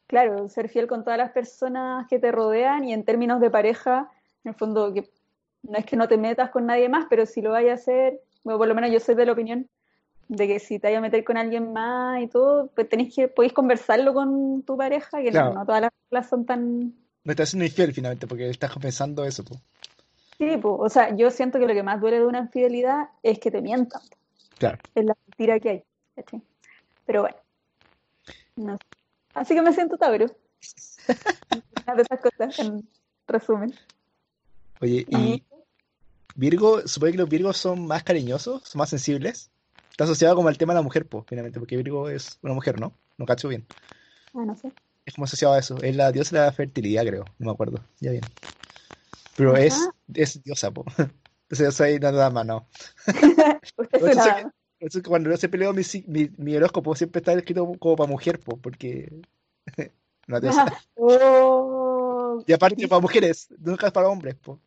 Claro, ser fiel con todas las personas que te rodean y en términos de pareja, en el fondo, que no es que no te metas con nadie más, pero si lo vayas a hacer, bueno, por lo menos yo soy de la opinión de que si te vayas a meter con alguien más y todo, pues tenéis que, podéis conversarlo con tu pareja, que no- Claro. no, todas las reglas son tan... No estás siendo infiel finalmente, porque estás compensando eso. po. Sí, pues, o sea, yo siento que lo que más duele de una infidelidad es que te mientan, Claro. es la mentira que hay. Pero bueno, no. Así que me siento Tauro. Una de esas cosas, en resumen. Oye, Y Virgo, supongo que los Virgos son más cariñosos, son más sensibles. Está asociado como al tema de la mujer, pues, finalmente, porque Virgo es una mujer, ¿no? No cacho bien. Ah, no sé. Es como asociado a eso. Es la diosa de la fertilidad, creo. No me acuerdo. Ya bien. Pero es, es diosa, po. Entonces yo soy nada más, no. Usted por eso que cuando yo siempre leo mi, mi, mi horóscopo, siempre está escrito como para mujer, po, porque una diosa. Oh, Y aparte para mujeres, nunca es para hombres, po.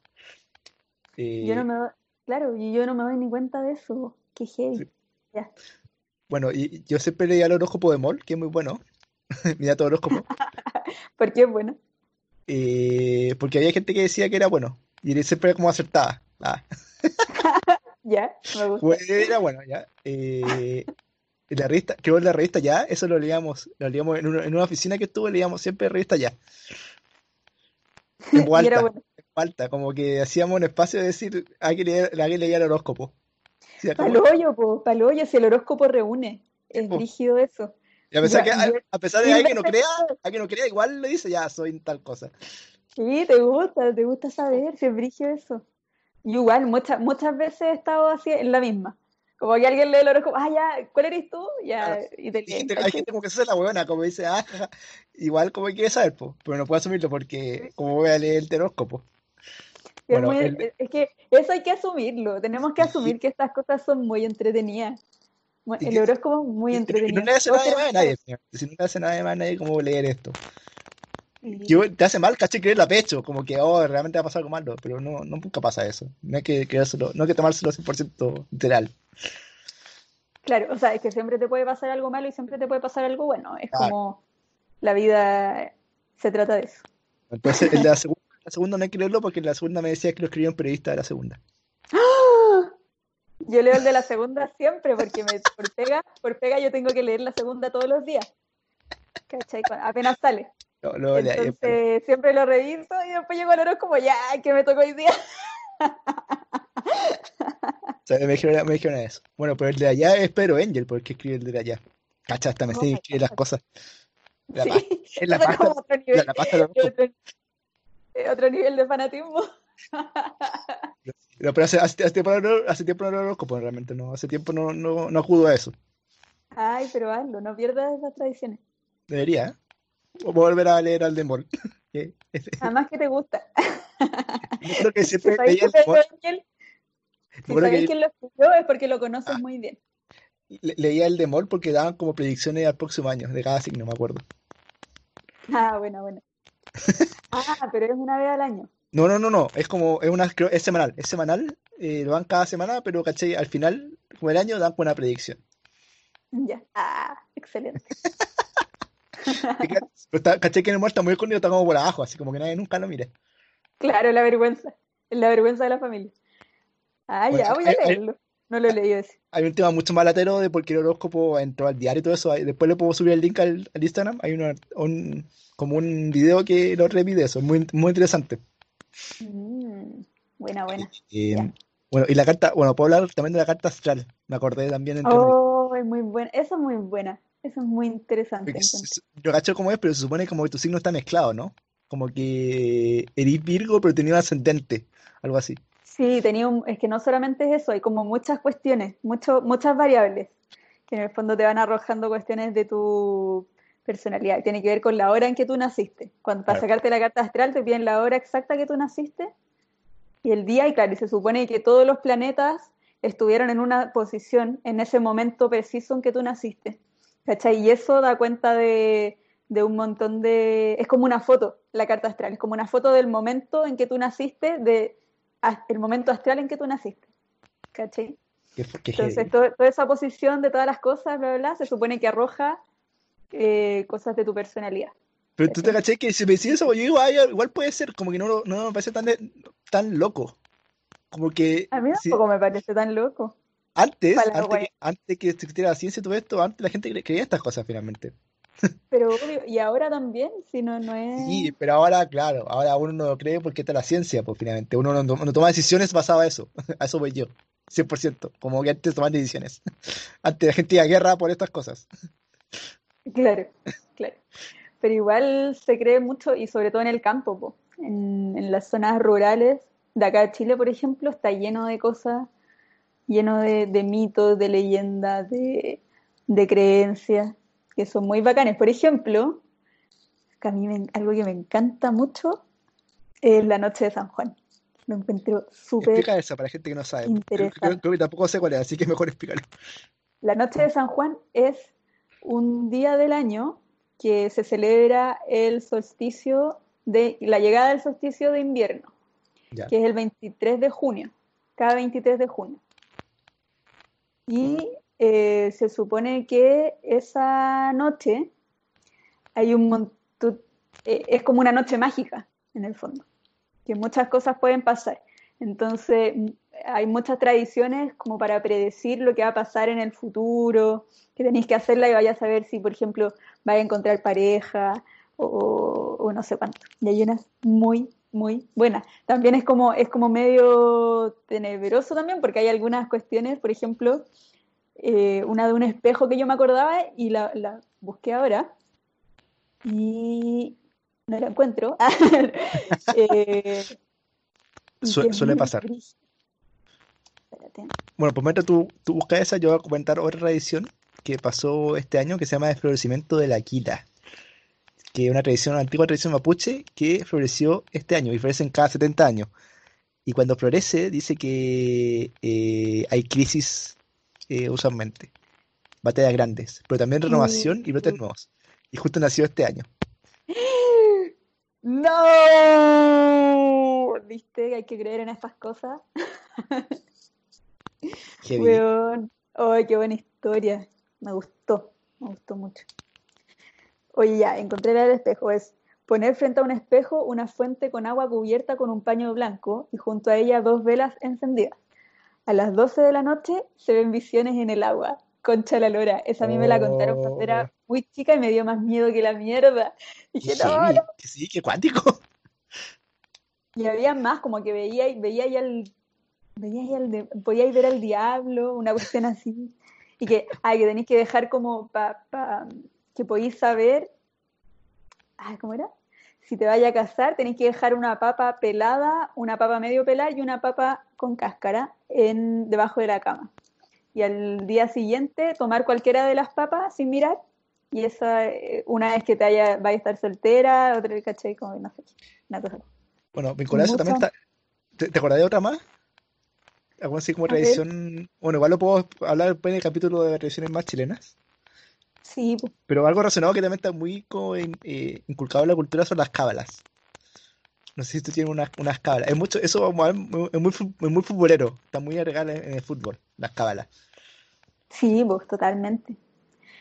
Eh, Yo no me doy, claro, y yo no me doy ni cuenta de eso. Qué heavy. Sí. Ya. Bueno, y yo siempre leía el horóscopo de Mol, que es muy bueno. Mira todo horóscopo. ¿Por qué es bueno? Eh, porque había gente que decía que era bueno. Y él siempre era como acertada. Ah, Ya, me gusta. era bueno, ya. Eh, en la revista, creo en la revista ya, eso lo leíamos, lo leíamos en una, en una oficina que estuve, leíamos siempre revista ya. En Y era bueno. En voz alta, como que hacíamos un espacio de decir, hay que leer, hay que leer el horóscopo. Sí, como- Palo hoyo, po, palo hoyo, si el horóscopo reúne. Es po. brígido eso. y a pesar Ya, que, a, a pesar de que no crea, alguien no crea, igual le dice, ya, soy tal cosa. Sí, te gusta, te gusta saber si es brígido eso. Yo igual, muchas, muchas veces he estado así en la misma. Como que alguien lee el horóscopo, ah, ya, ¿cuál eres tú? Ya, Claro. y te gente, hay gente como que se hace la huevona, como dice, ah, igual como que quiere saber, po, pero no puedo asumirlo porque, como voy a leer el horóscopo. Es Bueno, muy- el- es que eso hay que asumirlo. Tenemos que asumir que estas cosas son muy entretenidas. El que- horóscopo es muy entretenido. no le hace nada de a nadie. Si no le hace nada de más a nadie, ¿cómo leer esto? Te hace mal, caché, creer la pecho, como que, oh, realmente va a pasar algo malo, pero no, no nunca pasa eso. No hay que creérselo, no hay que tomárselo 100% literal. Claro, o sea, es que siempre te puede pasar algo malo y siempre te puede pasar algo bueno. Es como la vida se trata de eso. Entonces, el de la segunda, la segunda no hay que leerlo porque la segunda me decía que lo escribió un periodista de la segunda. ¡Ah! Yo leo el de la segunda siempre porque me, por, pega, por pega yo tengo que leer la segunda todos los días. ¿Cachai? Apenas sale. Entonces siempre lo reviso y después llego al como ya, que me tocó hoy día. me, dijeron, me dijeron eso. Bueno, pero el de allá es Pedro Angel, porque escribe el de allá. Cacha, hasta me sé escribir las cosas. La, sí, la pasta, nivel, la, pasta otro, otro, nivel de fanatismo. pero hace, tiempo no, hace tiempo no lo conozco, realmente no. Hace tiempo no, no, no acudo a eso. Ay, pero hazlo, no pierdas esas tradiciones. Debería, ¿eh? O volver a leer al Demol. Además que te gusta. Yo creo que siempre leía Demol. Si sabes quién lo escuchó es porque lo conoces ah. muy bien. leía el Demol porque daban como predicciones al próximo año, de cada signo, me acuerdo. Ah, bueno, bueno. Ah, pero es una vez al año. No, no, no, no. Es como, es una, es semanal. Es semanal, eh, lo dan cada semana, pero caché, al final, como el año, dan una predicción. Ya. Ah, excelente. Pero caché que en el muerto muy escondido, está como por abajo, así como que nadie nunca lo mire. Claro, la vergüenza. La vergüenza de la familia. Ah, ya, voy a leerlo. No lo he leído ese. Hay un tema mucho más latero de por qué el horóscopo entró al diario y todo eso. Después le puedo subir el link al, Instagram. Hay un, como un video que lo revide eso. Muy, muy interesante. Mm, buena, buena. Eh, bueno, y la carta, bueno, puedo hablar también de la carta astral. Me acordé también. oh, es muy buena. Esa es muy buena. Eso es muy interesante. Yo cacho cómo es, pero se supone como que tu signo está mezclado, ¿no? Como que eres Virgo, pero tenía un ascendente, algo así. Sí, tenía un, es que no solamente es eso, hay como muchas cuestiones, mucho, muchas variables, que en el fondo te van arrojando cuestiones de tu personalidad. Tiene que ver con la hora en que tú naciste. Cuando para sacarte la carta astral te piden la hora exacta que tú naciste y el día, y claro, y se supone que todos los planetas estuvieron en una posición en ese momento preciso en que tú naciste. ¿Cachai? Y eso da cuenta de, un montón de... Es como una foto, la carta astral, es como una foto del momento en que tú naciste, de el momento astral en que tú naciste. ¿Cachai? Entonces, toda esa posición de todas las cosas, bla, bla, bla, se supone que arroja eh, cosas de tu personalidad. Pero tú te caché que si me decís eso, yo digo, igual puede ser, como que no, no me parece tan, tan loco. Como que. A mí tampoco me parece tan loco. Antes, antes que, antes que existiera la ciencia y todo esto, antes la gente creía estas cosas finalmente. Pero obvio, y ahora también, si no, no es. Sí, pero ahora, claro, ahora uno no lo cree porque está la ciencia, pues finalmente. Uno no, toma decisiones basado a eso. A eso voy yo. 100%. Como que antes tomaban decisiones. Antes la gente iba a guerra por estas cosas. Claro, claro. Pero igual se cree mucho, y sobre todo en el campo, po. En, en las zonas rurales de acá de Chile, por ejemplo, está lleno de cosas lleno de, mitos, de leyendas, de, creencias, que son muy bacanes. Por ejemplo, a mí algo que me encanta mucho es la noche de San Juan. Lo encuentro súper. Explica eso para gente que no sabe. Creo, que tampoco sé cuál es, así que mejor explicarlo. La noche de San Juan es un día del año que se celebra el solsticio de la llegada del solsticio de invierno, que es el 23 de junio, cada 23 de junio. Y eh, se supone que esa noche hay un montón, eh, es como una noche mágica, en el fondo, que muchas cosas pueden pasar. Entonces, hay muchas tradiciones como para predecir lo que va a pasar en el futuro, que tenéis que hacerla y vaya a saber si, por ejemplo, vais a encontrar pareja o, o, no sé cuánto. Y hay unas muy, muy buenas. También es como, es como medio tenebroso también, porque hay algunas cuestiones, por ejemplo, eh, una de un espejo que yo me acordaba y la, busqué ahora y no la encuentro. eh, suele pasar. Bueno, pues mientras tú, tú buscas esa, yo voy a comentar otra tradición que pasó este año que se llama el florecimiento de la quita, que es una tradición, una antigua tradición mapuche que floreció este año y florece en cada 70 años. Y cuando florece, dice que eh, hay crisis eh, usualmente. Batallas grandes, pero también renovación y brotes nuevos. Y justo nació este año. ¡No! ¿Viste? Hay que creer en estas cosas. Ay, qué buena historia. Me gustó, me gustó mucho. Oye, ya, encontré el espejo. Es poner frente a un espejo una fuente con agua cubierta con un paño blanco y junto a ella dos velas encendidas. A las 12 de la noche se ven visiones en el agua. Concha la lora. Esa a mí me la contaron cuando era Oh, muy chica y me dio más miedo que la mierda. Y dije, no, sí, qué cuántico. Y había más, como que veía, y- veía ya el, veía ya el de- podíais ver al diablo, una cuestión así. Y que, ay, que tenéis que dejar como para que podéis saber, ay, ¿cómo era? Si te vaya a casar, tenéis que dejar una papa pelada, una papa medio pelada y una papa con cáscara en, debajo de la cama. Y al día siguiente tomar cualquiera de las papas sin mirar. Y esa, eh, una vez que te haya, vaya a estar soltera, otra vez, ¿cachai? Como, no sé, una cosa. Bueno, vinculado a eso también está. ¿Te, te acordás de otra más? Algo así como tradición. Bueno, igual lo puedo hablar en el capítulo de tradiciones más chilenas. Sí, Pero algo relacionado que también está muy como in- eh, inculcado en la cultura son las cábalas. No sé si tú tienes unas, unas cábalas. Es mucho, eso vamos a ver, mu- es muy, es muy futbolero. Está muy agregado en, en el fútbol, las cábalas. sí, pues, totalmente.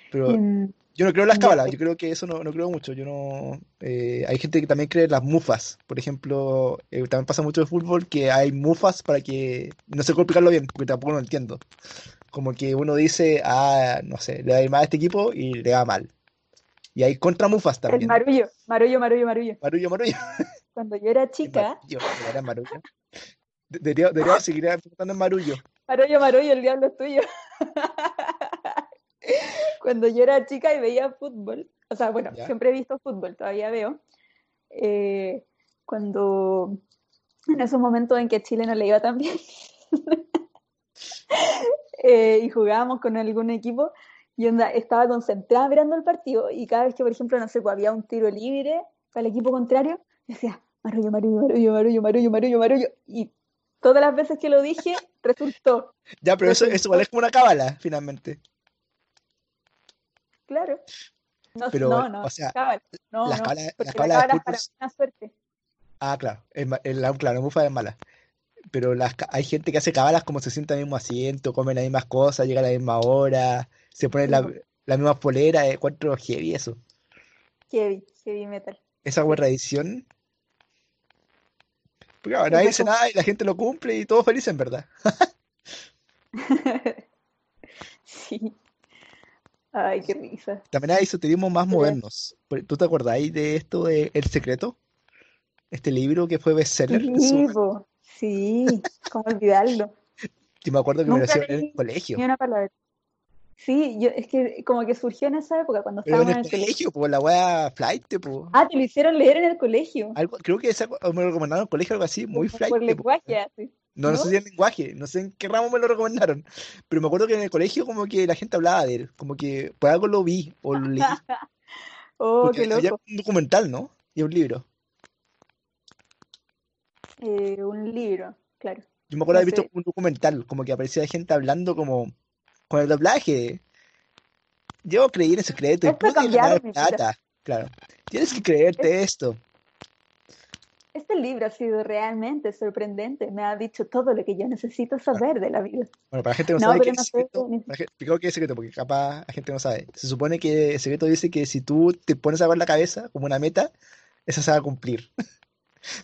Pero Em, yo no creo en las cábalas, pues. yo creo que eso no, no creo mucho. Yo no, eh, hay gente que también cree en las mufas. Por ejemplo, eh, también pasa mucho en fútbol que hay mufas para que. No sé cómo explicarlo bien, porque tampoco lo entiendo. Como que uno dice, ah, no sé, le va a ir mal a este equipo y le va mal. Y hay contramufas El también. marullo, marullo, marullo, marullo. Marullo, marullo. Cuando yo era chica, no era marullo. De- Debería, debería seguir enfocando en marullo. marullo, marullo, el diablo es tuyo. Cuando yo era chica y veía fútbol, o sea, bueno, ¿Ya? siempre he visto fútbol, todavía veo. eh, cuando en esos momentos en que Chile no le iba tan bien eh, y jugábamos con algún equipo, y onda, estaba concentrada mirando el partido y cada vez que, por ejemplo, no sé, pues había un tiro libre para el equipo contrario, decía, marullo, marullo, marullo, marullo, marullo, marullo, marullo, y todas las veces que lo dije, resultó, Ya, pero eso, eso es como una cábala, finalmente. claro. No, Pero, no, no, o sea, cábala, no, las no, cábalas, las porque la cábala es para buena suerte. Ah, claro, el, la, claro, la mufa es mala. Pero las, hay gente que hace cábalas como se sienta en el mismo asiento, come las mismas cosas, llega a la misma hora, se pone la, la misma polera, encuentro heavy eso. heavy, heavy metal. Esa buena tradición. Porque ahora nadie dice nada y la gente lo cumple y todos felices, en verdad. Sí. Ay, qué risa. También hay esoterismos más modernos. ¿Tú te acordáis de esto de El Secreto? Este libro que fue bestseller Sí, sí, cómo olvidarlo. Yo me acuerdo que me lo Nunca hacían en el colegio. ni una palabra. Sí, yo, es que como que surgió en esa época, cuando Pero en estábamos el en el colegio. colegio, la wea flight, pues. Ah, te lo hicieron leer en el colegio, Algo, creo que esa, me lo recomendaron en el colegio, algo así, muy como flight, por lenguaje, así, No, no sé ¿no? si en lenguaje, no sé en qué ramo me lo recomendaron, pero me acuerdo que en el colegio como que la gente hablaba de él, como que por algo lo vi o lo leí, Oh, porque qué loco. un documental, ¿no? Y un libro. Eh, un libro, claro. Yo me acuerdo No haber visto un documental, como que aparecía gente hablando como con el doblaje. Yo creí en el secreto y pude ganar plata, claro. Tienes que creerte esto. Este libro ha sido realmente sorprendente. Me ha dicho todo lo que yo necesito saber de la vida. Bueno, para la gente que no sabe es no el sé. secreto, ni- explico qué es secreto, porque capaz la gente no sabe. Se supone que el secreto dice que si tú te pones algo en la cabeza como una meta, esa se va a cumplir.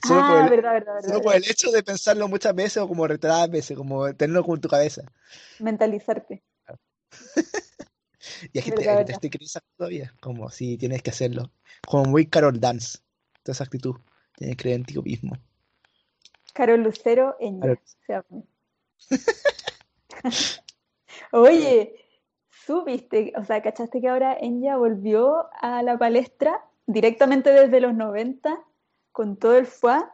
Solo por Ah, el, verdad, verdad, por el hecho de pensarlo muchas veces o como reiteradas veces, como tenerlo como en tu cabeza. Mentalizarte. Y hay gente, gente que cree esa todavía, como si tienes que hacerlo. Como muy Carol Dance, toda esa actitud. Tienes que creer en ti mismo. Carol Lucero. Carol- llama. Oye, ¿supiste? O sea, ¿cachaste que ahora Enya volvió a la palestra directamente desde los 90 con todo el FUA?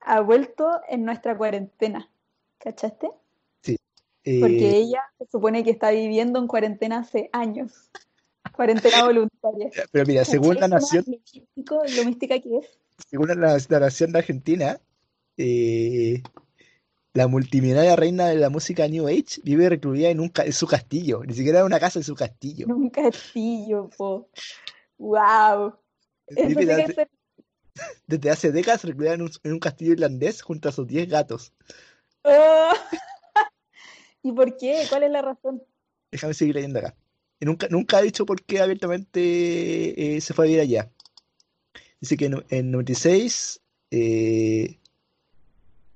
Ha vuelto en nuestra cuarentena. ¿Cachaste? Porque Eh, ella se supone que está viviendo en cuarentena hace años. Cuarentena voluntaria. pero mira, según la nación, místico, lo mística que es. según la, la nación de Argentina, eh, la multimillonaria reina de la música New Age vive recluida en, un, en su castillo, ni siquiera en una casa, en su castillo. En un castillo, po. ¡Wow! Eso sí que es ser desde hace décadas recluida en un, en un castillo irlandés junto a sus 10 gatos. Oh. ¿Y por qué? ¿Cuál es la razón? Déjame seguir leyendo acá. Y nunca, nunca ha dicho por qué abiertamente eh, se fue a vivir allá. Dice que en, en 96, eh,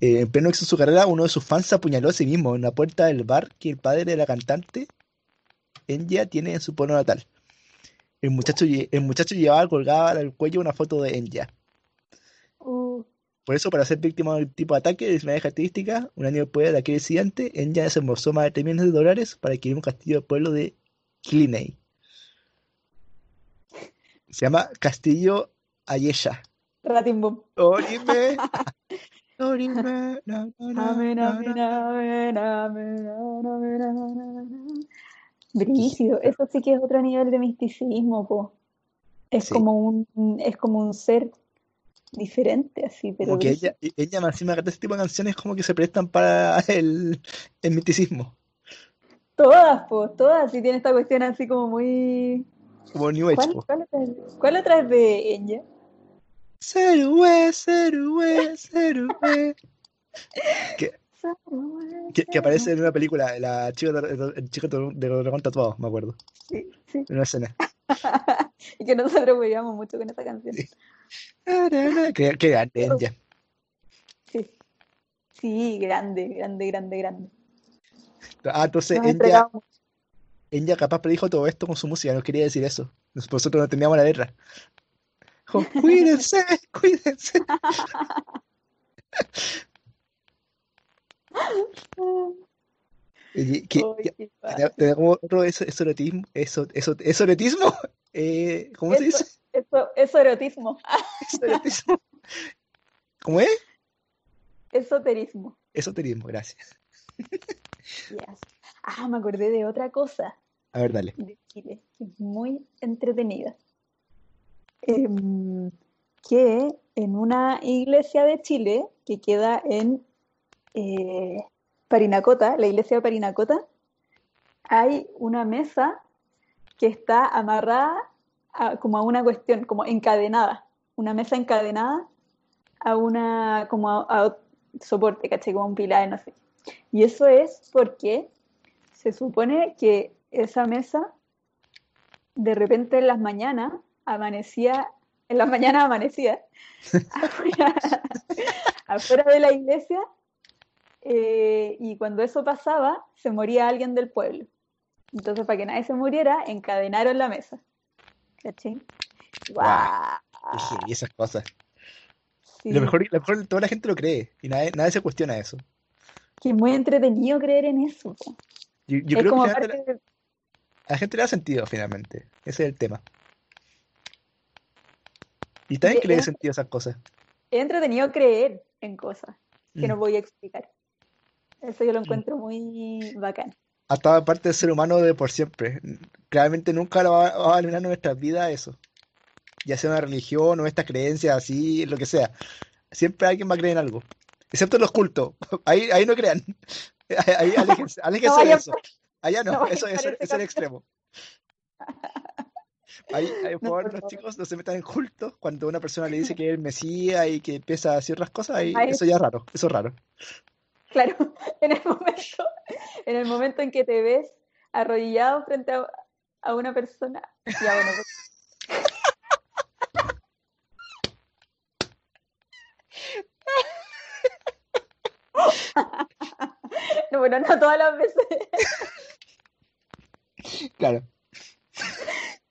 eh, en pleno éxito de su carrera, uno de sus fans apuñaló a sí mismo en la puerta del bar que el padre de la cantante, Enya, tiene en su pueblo natal. El muchacho, el muchacho llevaba colgada al cuello una foto de Enya. Por eso, para ser víctima del tipo de ataque de similares características, un año después de aquel incidente, Enya desembolsó más de 3 millones de dólares para adquirir un castillo del pueblo de Killiney. Se llama Castillo Ayesha. Ratimbum. Orime, orime. Brígido, eso sí que es otro nivel de misticismo, po. Es Sí. como un, es como un ser diferente, así, pero Como que ella, ella más encima canta este tipo de canciones como que se prestan para el, el misticismo, Todas, po, todas, sí tiene esta cuestión así como muy. como New Age. ¿Cuál, cuál otra es, cuál otra es de ella? Serue, serue, serue. Que, que, que aparece en una película, la chica de, el chico de, de dragón tatuado, me acuerdo, Sí, sí. en una escena. Y que nosotros veíamos mucho con esa canción. Sí. Qué, qué grande, Enya. Sí. Sí, grande, grande, grande, grande. Ah, entonces Nos Enya. Enya capaz predijo todo esto con su música, no quería decir eso. Nosotros no teníamos la letra. Dijo, cuídense, cuídense. Ya, como otro eso, esoterismo, eso, eso, eh, ¿cómo se dice? Eso, eso erotismo. Esoterismo. ¿Cómo es? Esoterismo. Esoterismo, gracias. Yes. Ah, me acordé de otra cosa A ver, dale. de Chile, que es muy entretenida. Em, que en una iglesia de Chile que queda en eh, Parinacota, la iglesia de Parinacota, hay una mesa que está amarrada a- como a una cuestión, como encadenada, una mesa encadenada a una, como a, a soporte, ¿cachai? Como un pilar, no sé. Y eso es porque se supone que esa mesa de repente en las mañanas amanecía, en las mañanas amanecía afuera, afuera de la iglesia eh, y cuando eso pasaba se moría alguien del pueblo. Entonces para que nadie se muriera encadenaron la mesa. ¿Cachai? Guau. ¡Guau! Qué heavy esas cosas. Sí. Y lo mejor, lo mejor, toda la gente lo cree y nadie, nadie se cuestiona eso. Que es muy entretenido creer en eso. po. Yo, yo es creo como que parte de- a la gente le da sentido, finalmente. Ese es el tema. Y también que le dé sentido a esas cosas. es entretenido creer en cosas que no Mm. voy a explicar. Eso yo lo encuentro muy bacán. Ha estado parte del ser humano de por siempre. Claramente nunca lo va, va a eliminar de nuestras vidas eso. Ya sea una religión o esta creencia así, lo que sea. Siempre alguien va a creer en algo. Excepto los cultos. Ahí, ahí no crean. Ahí, aléjense, No aléjense de vayan eso. por, Allá no no, eso, es el extremo. Ahí, ahí, por No, favor, por los favor. chicos no se metan en cultos. Cuando una persona le dice que es el Mesías y que empieza a decir otras cosas, ahí, Ahí, eso ya es raro. Eso es raro. Claro, en el momento, en el momento en que te ves arrodillado frente a, a una persona, ya bueno, pues, no, bueno, no todas las veces. Claro.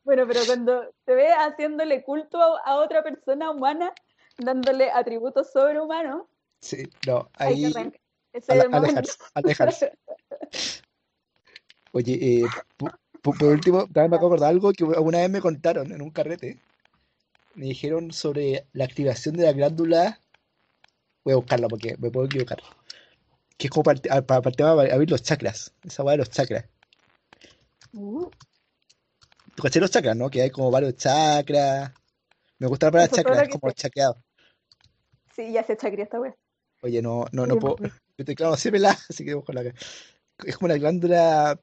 Bueno, pero cuando te ves haciéndole culto a, a otra persona humana, dándole atributos sobrehumanos, Sí, no, hay que ale- alejarse, alejarse. Oye, eh, pu- por, último, también me acuerdo de algo que una vez me contaron en un carrete. Me dijeron sobre la activación de la glándula. Voy a buscarla porque me puedo equivocar. Que es como para, te- ah, para- abrir los chakras. Esa weá de los chakras. Uh, ¿Tú caché los chakras, no? Que hay como varios chakras. Me gusta la palabra eso es todo chakra, lo es que como sé. chaqueado. Sí, ya se chacría esta wea. Oye, no, no, no puedo. Mi teclado se así que busco la. Es como una glándula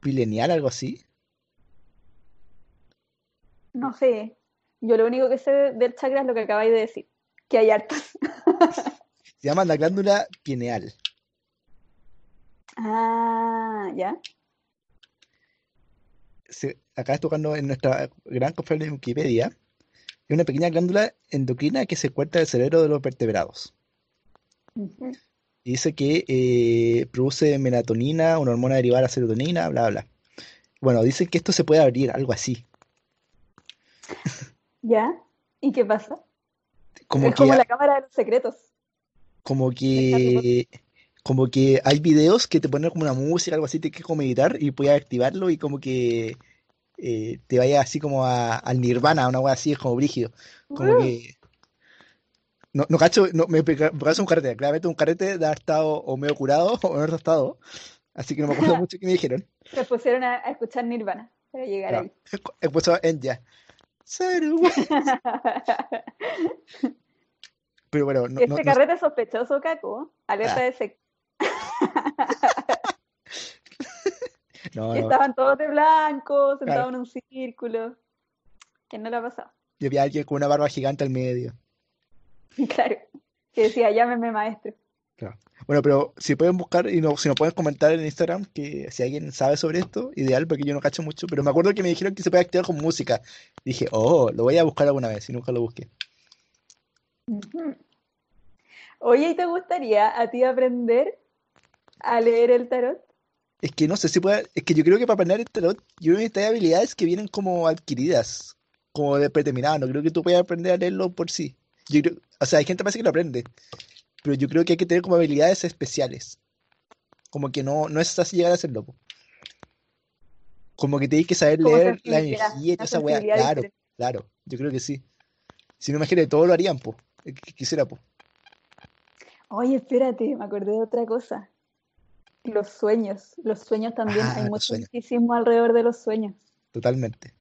pineal, algo así. no sé, Yo lo único que sé del chakra es lo que acabáis de decir, que hay hartas. Se llama la glándula pineal. Ah, ya. Se, acá estoy tocando en nuestra gran conferencia de Wikipedia. Es una pequeña glándula endocrina que se encuentra en el cerebro de los vertebrados. Y dice que eh, produce melatonina, una hormona derivada de la serotonina, bla, bla. Bueno, dicen que esto se puede abrir, algo así. ¿Ya? ¿Y qué pasa? Como es como que, la cámara de los secretos. como que, como que hay videos que te ponen como una música, algo así, te que como meditar y puedes activarlo y como que eh, te vaya así como a- al nirvana, una cosa así, es como brígido. Como ¡Uh! que, no, no cacho, no, me parece un carrete, claramente un carrete de haber estado o medio curado o no haber estado, así que no me acuerdo mucho qué me dijeron. Se pusieron a, a escuchar Nirvana para llegar Claro, ahí. he puesto en ya. Pero bueno, no, no, Este no- carrete sospechoso, Caco. Alerta Ah. de no, no. estaban todos de blanco, Claro, sentados en un círculo. ¿Quién no le ha pasado? y había alguien con una barba gigante al medio. Claro. Que decía, llámeme maestro. Claro. Bueno, pero si pueden buscar y no, si nos pueden comentar en Instagram que si alguien sabe sobre esto, ideal, porque yo no cacho mucho. Pero me acuerdo que me dijeron que se puede activar con música. Dije, oh, lo voy a buscar alguna vez y nunca lo busqué. Ujú. Oye, ¿y te gustaría a ti aprender a leer el tarot? Es que no sé si puede, es que yo creo que para aprender el tarot, yo necesito habilidades que vienen como adquiridas, como de predeterminadas. No creo que tú puedas aprender a leerlo por sí. Yo creo, o sea, hay gente que parece que lo aprende, pero yo creo que hay que tener como habilidades especiales. Como que no, no es así llegar a hacerlo. po. Como que tienes que saber leer la energía y toda esa weá. Claro, diferente. claro, yo creo que sí. Si no, imagínate, todos lo harían, pues. Quisiera, pues. Oye, espérate, me acordé de otra cosa. Los sueños. Los sueños también, hay Ah, sueños, misticismo alrededor de los sueños. totalmente.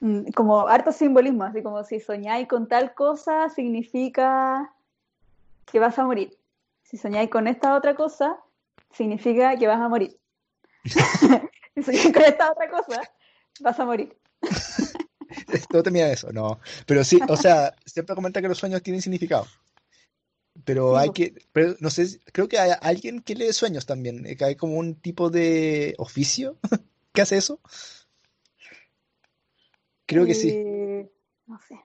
Mm, Como harto simbolismo, así como si soñáis con tal cosa, significa que vas a morir. Si soñáis con esta otra cosa, significa que vas a morir. Si soñáis con esta otra cosa, vas a morir. No termina eso, no. Pero sí, o sea, siempre comenta que los sueños tienen significado. Pero hay que, pero no sé, creo que hay alguien que lee sueños también, que hay como un tipo de oficio que hace eso. Creo que sí, Eh, no sé.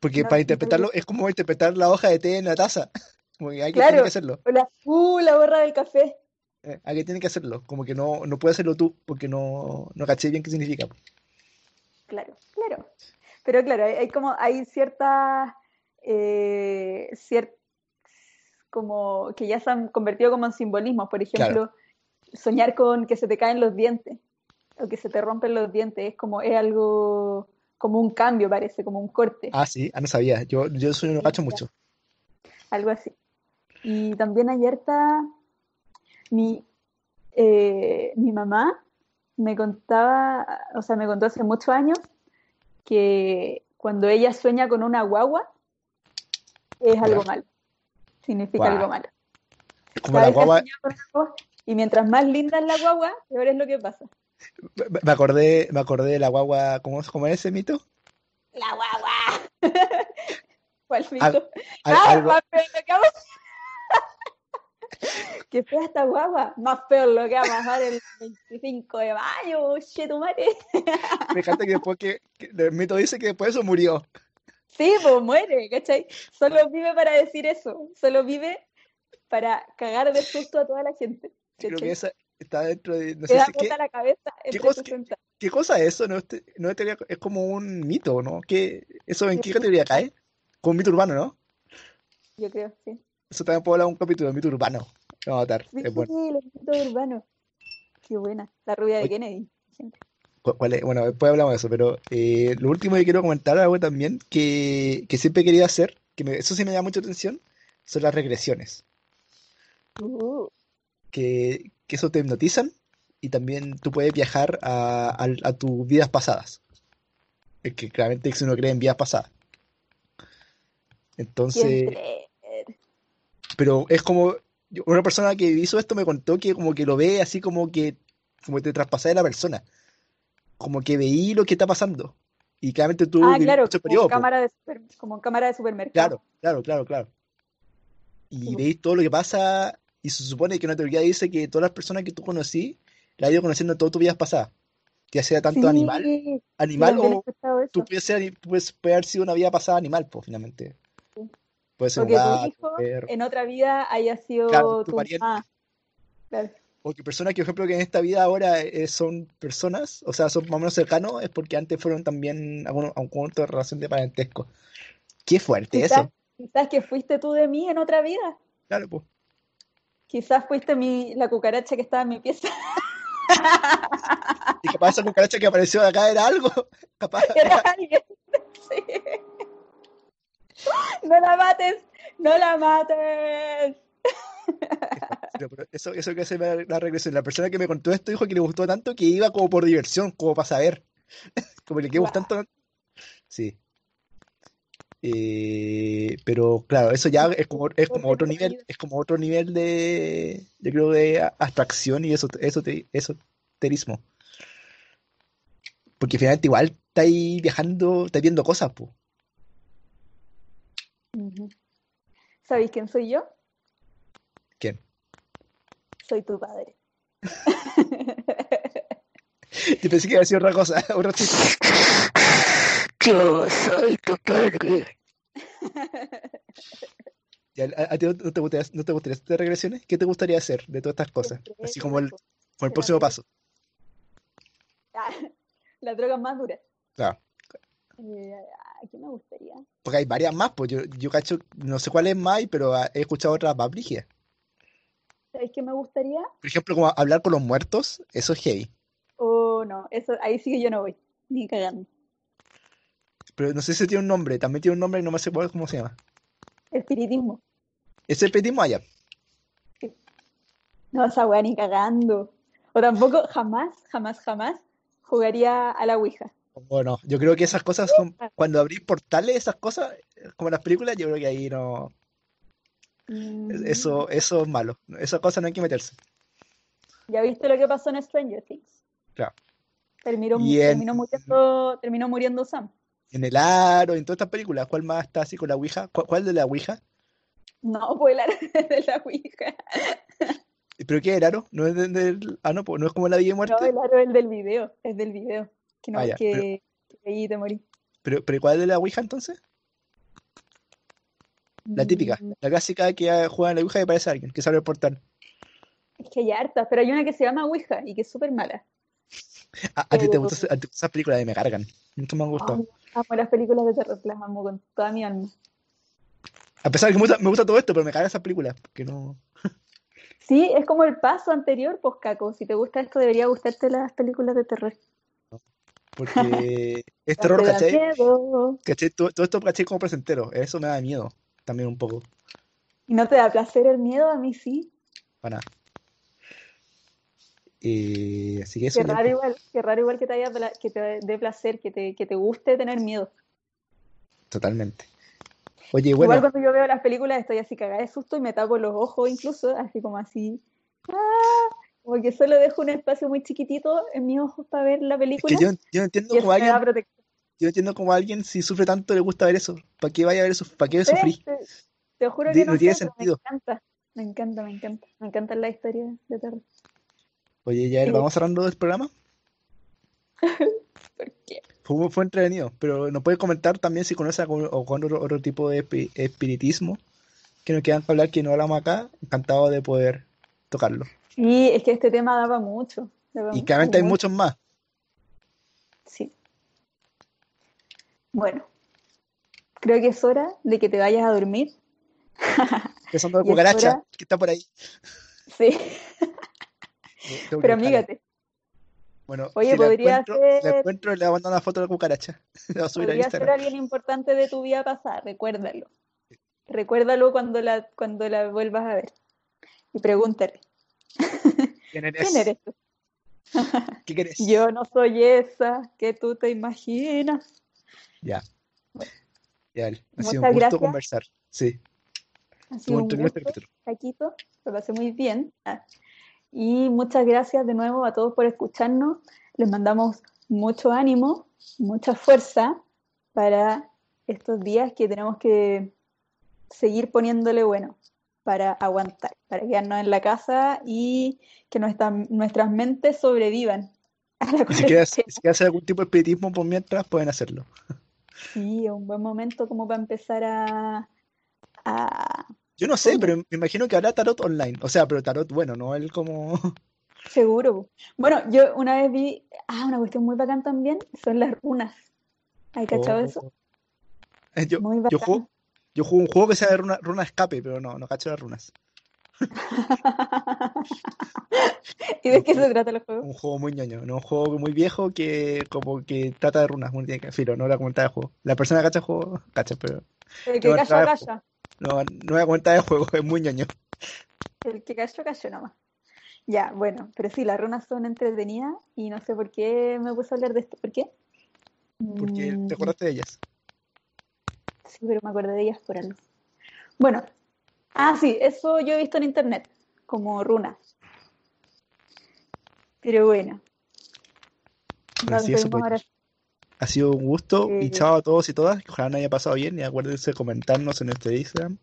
porque No, para interpretarlo es como interpretar la hoja de té en la taza. Como que tiene que Claro, hacerlo, o la, uh, la borra del café. eh, alguien tiene que hacerlo, como que no, no puede hacerlo tú, porque no, no caché bien qué significa. Claro, claro. Pero claro, hay, hay como, hay ciertas, eh, cier- como que ya se han convertido como en simbolismos. Por Claro, ejemplo, soñar con que se te caen los dientes o que se te rompen los dientes es como, es algo, como un cambio parece, como un corte, ah, sí, ah, no sabía, yo, yo sueño no cacho mucho. algo así. Y también harta, mi, eh, mi mamá me contaba, o sea, me contó hace muchos años que cuando ella sueña con una guagua es algo Ya, malo, significa algo malo. como la guagua, y mientras más linda es la guagua, peor es lo que pasa. Me acordé, me acordé de la guagua, ¿cómo, cómo es ese mito? La guagua. ¿Cuál mito? al- Ah, algo, más feo lo que vamos. Qué fea esta guagua. Más feo lo que va a pasar el 25 de mayo, che tu madre. Me encanta que después que, que el mito dice que después de eso murió. Sí, pues muere, ¿cachai? Solo vive para decir eso. Solo vive para cagar de susto a toda la gente. Creo que esa está dentro de, no sé si, ¿qué, la cabeza qué cosa, qué, 360. qué cosa es eso? No, es, te- no es, teoría- es como un mito, ¿no? ¿Qué, eso en Sí, qué categoría cae? Como un mito urbano, ¿no? Yo creo, sí. Eso también puedo hablar de un capítulo de mito urbano. Me va a matar, Sí, es bueno. los mitos urbanos. Qué buena. La rubia de Oye, Kennedy. gente. ¿cu- cuál es? Bueno, después hablamos de eso, pero eh, lo último que quiero comentar algo también que, que siempre he querido hacer, que me- eso sí me llama mucha atención, son las regresiones. Uh, Que, que eso te hipnotizan y también tú puedes viajar a, a tus vidas pasadas. Es que claramente si uno cree en vidas pasadas. Entonces, pero es como una persona que hizo esto me contó que como que lo ve así como que como te traspasás de la persona, como que veí lo que está pasando. Y claramente tú Ah, claro, como periodo, po. cámara de super- como cámara de supermercado. Claro, claro, claro, claro. Y veis todo lo que pasa, y se supone que una teoría dice que todas las personas que tú conocí, las has ido conociendo en todas tus vidas pasadas. Ya sea tanto animal, Sí, animal o tú puedes ser, puedes, puede haber sido una vida pasada animal, pues, finalmente. Sí. Puede ser O un tu hijo un perro. en otra vida haya sido Claro, tu tu pariente. mamá. Claro. O que personas que, por ejemplo, que en esta vida ahora eh, son personas, o sea, son más o menos cercanos, es porque antes fueron también algún, algún tipo de relación de parentesco. Qué fuerte Quizás, eso. quizás que fuiste tú de mí en otra vida. Claro, pues. Quizás fuiste mi, la cucaracha que estaba en mi pieza. Y capaz esa cucaracha que apareció de acá era algo. Capaz Era alguien. Sí. No la mates, no la mates. Eso, eso que hace la, la regresión. La persona que me contó esto dijo que le gustó tanto que iba como por diversión, como para saber. Como le quedó gustando tanto. Sí. Eh, pero claro, eso ya es como, es como otro nivel, es como otro nivel de, yo creo, de abstracción y eso, eso, esoterismo. Porque finalmente igual estáis viajando, estáis viendo cosas, pues. ¿Sabéis quién soy yo? ¿Quién? Soy tu padre. Yo pensé que iba a decir otra cosa, otro chiste. Yo soy tu padre. Ya, ¿A, a ti no te gustaría, no te gustaría hacer regresiones? ¿Qué te gustaría hacer de todas estas cosas? Así como el, como el próximo paso. Ah, La droga más dura. Claro. Eh, ¿A qué me gustaría? Porque hay varias más, pues yo, yo cacho, no sé cuál es más, pero ah, he escuchado otras más brígidas. ¿Sabéis qué me gustaría? Por ejemplo, como hablar con los muertos, eso es heavy. Oh, no, eso, ahí sí que yo no voy, ni cagando. Pero no sé si tiene un nombre, también tiene un nombre y no me sé cuál- cómo se llama. Espiritismo. ¿Es el Petit Maya? No, esa weá ni cagando. O tampoco, jamás, jamás, jamás jugaría a la Ouija. Bueno, yo creo que esas cosas son, cuando abrís portales, esas cosas, como las películas, yo creo que ahí no, Mm, eso, eso es malo. Esas cosas no hay que meterse. ¿Ya viste lo que pasó en Stranger Things? Claro. Terminó, en- terminó muriendo, terminó muriendo Sam. En el aro, en todas estas películas, ¿cuál más está así con la Ouija? ¿Cuál, cuál de la Ouija? No, pues la de la Ouija. ¿Pero qué es el aro? ¿No es de- del- ah, no, pues no es como la y No, muerte? el aro es el del video, es del video. Que no, Ah, ya, que, que ahí te morí. ¿Pero, pero cuál es de la Ouija entonces? La típica, Mm, la clásica que ah, juega en la Ouija y aparece alguien, que sale el portal. Es que hay hartas, pero hay una que se llama Ouija y que es súper mala. A, a ti te Pero- gustan esas películas de me cargan. Nunca me han gustado. Amo las películas de terror, las amo con toda mi alma. A pesar de que me gusta, me gusta todo esto, pero me cargan esas películas. Porque no. Sí, es como el paso anterior, pues Caco. Si te gusta esto, debería gustarte las películas de terror. Porque es terror, que ¿cachai? ¿Cachai? Todo, todo esto, ¿cachai? Como presentero. Eso me da miedo. También un poco. ¿Y no te da placer el miedo? A mí sí. Para nada. Eh, así que eso Qué ya, raro pues, igual, qué raro igual que te haya que te dé placer, que te, que te guste tener miedo. totalmente. Oye, Igual bueno, cuando yo veo las películas estoy así cagada de susto y me tapo los ojos incluso, así como así. ¡Ah! Como que solo dejo un espacio muy chiquitito en mis ojos para ver la es película que yo, yo entiendo da alguien, yo entiendo cómo alguien, si sufre tanto, le gusta ver eso. ¿Para qué vaya a ver eso? ¿Para qué sufrir? Te, te juro que no no tiene sé, sentido. me encanta, me encanta, me encanta. Me encantan las historias de terror. Oye, ya vamos cerrando el programa. ¿Por qué? Fue, fue entretenido, pero nos puedes comentar también si conoces algún- o con otro, otro tipo de espi- espiritismo que nos quieran hablar que no hablamos acá. Encantado de poder tocarlo. Sí, es que este tema daba mucho. daba Y claramente hay mucho. muchos más. Sí. Bueno, creo que es hora de que te vayas a dormir. Empezando de Y cucaracha, hora- que está por ahí. Sí, pero buscarla. amígate. Bueno, Oye, si la podría encuentro, si la ser- encuentro, le voy a mandar una foto de la cucaracha. La voy a subir a Podría ser Instagram. alguien importante de tu vida pasada, recuérdalo. Recuérdalo cuando la, cuando la vuelvas a ver. Y pregúntale, ¿Quién eres? ¿quién eres tú? ¿Qué quieres? Yo no soy esa que tú te imaginas. Ya. Bueno. Ya, ha sido un gusto gracias. conversar. Sí, Ha sido un este gusto, lo pasé muy bien. Ah, Y muchas gracias de nuevo a todos por escucharnos. Les mandamos mucho ánimo, mucha fuerza para estos días que tenemos que seguir poniéndole bueno para aguantar, para quedarnos en la casa y que nuestra- nuestras mentes sobrevivan a la si quieres, si hacer algún tipo de espiritismo por mientras, pueden hacerlo. Sí, es un buen momento como para empezar a, a- Yo no sé, ¿Cómo? pero me imagino que habrá tarot online. O sea, pero tarot bueno, no el como. Seguro. Bueno, yo una vez vi, ah, una cuestión muy bacán también, son las runas. ¿Hay cachado eso? Eh, Yo, Muy yo bacán. juego, yo juego un juego que sea de runa, runa escape, pero no, no cacho las runas. ¿Y de qué se trata el juego? Un juego muy ñoño, no un juego muy viejo que como que trata de runas. Tiene que filo, no la comentar de juego. La persona que cacha el juego, cacha, pero El que no, calla. No, no voy a comentar de juego, es muy ñoño. El que cayó, cayó nomás. Ya, bueno, pero sí, las runas son entretenidas y no sé por qué me puse a hablar de esto. ¿Por qué? Porque Mm, te acordaste de ellas. Sí, pero me acordé de ellas por algo. Bueno, ah, sí, eso yo he visto en internet, como runas. Pero bueno, sí, eso ahora. Ha sido un gusto y chao a todos y todas. que Ojalá no haya pasado bien y acuérdense de comentarnos en nuestro Instagram,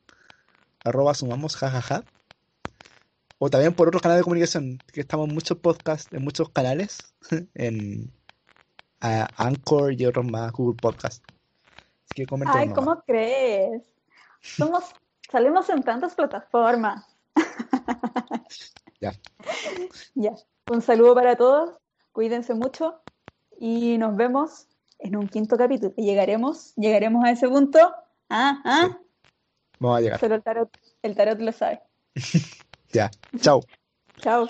arroba sumamos jajaja. O también por otros canales de comunicación, que estamos en muchos podcasts, en muchos canales, en ah, Anchor y otros más, Google Podcast. Así que comenten Ay, nomás. ¿cómo crees? Somos, salimos en tantas plataformas. Ya. Ya, un saludo para todos, cuídense mucho y nos vemos en un quinto capítulo. Y llegaremos, llegaremos a ese punto. Ah, ah, Vamos a llegar. solo el tarot, el tarot lo sabe. Ya. Chao. Chao.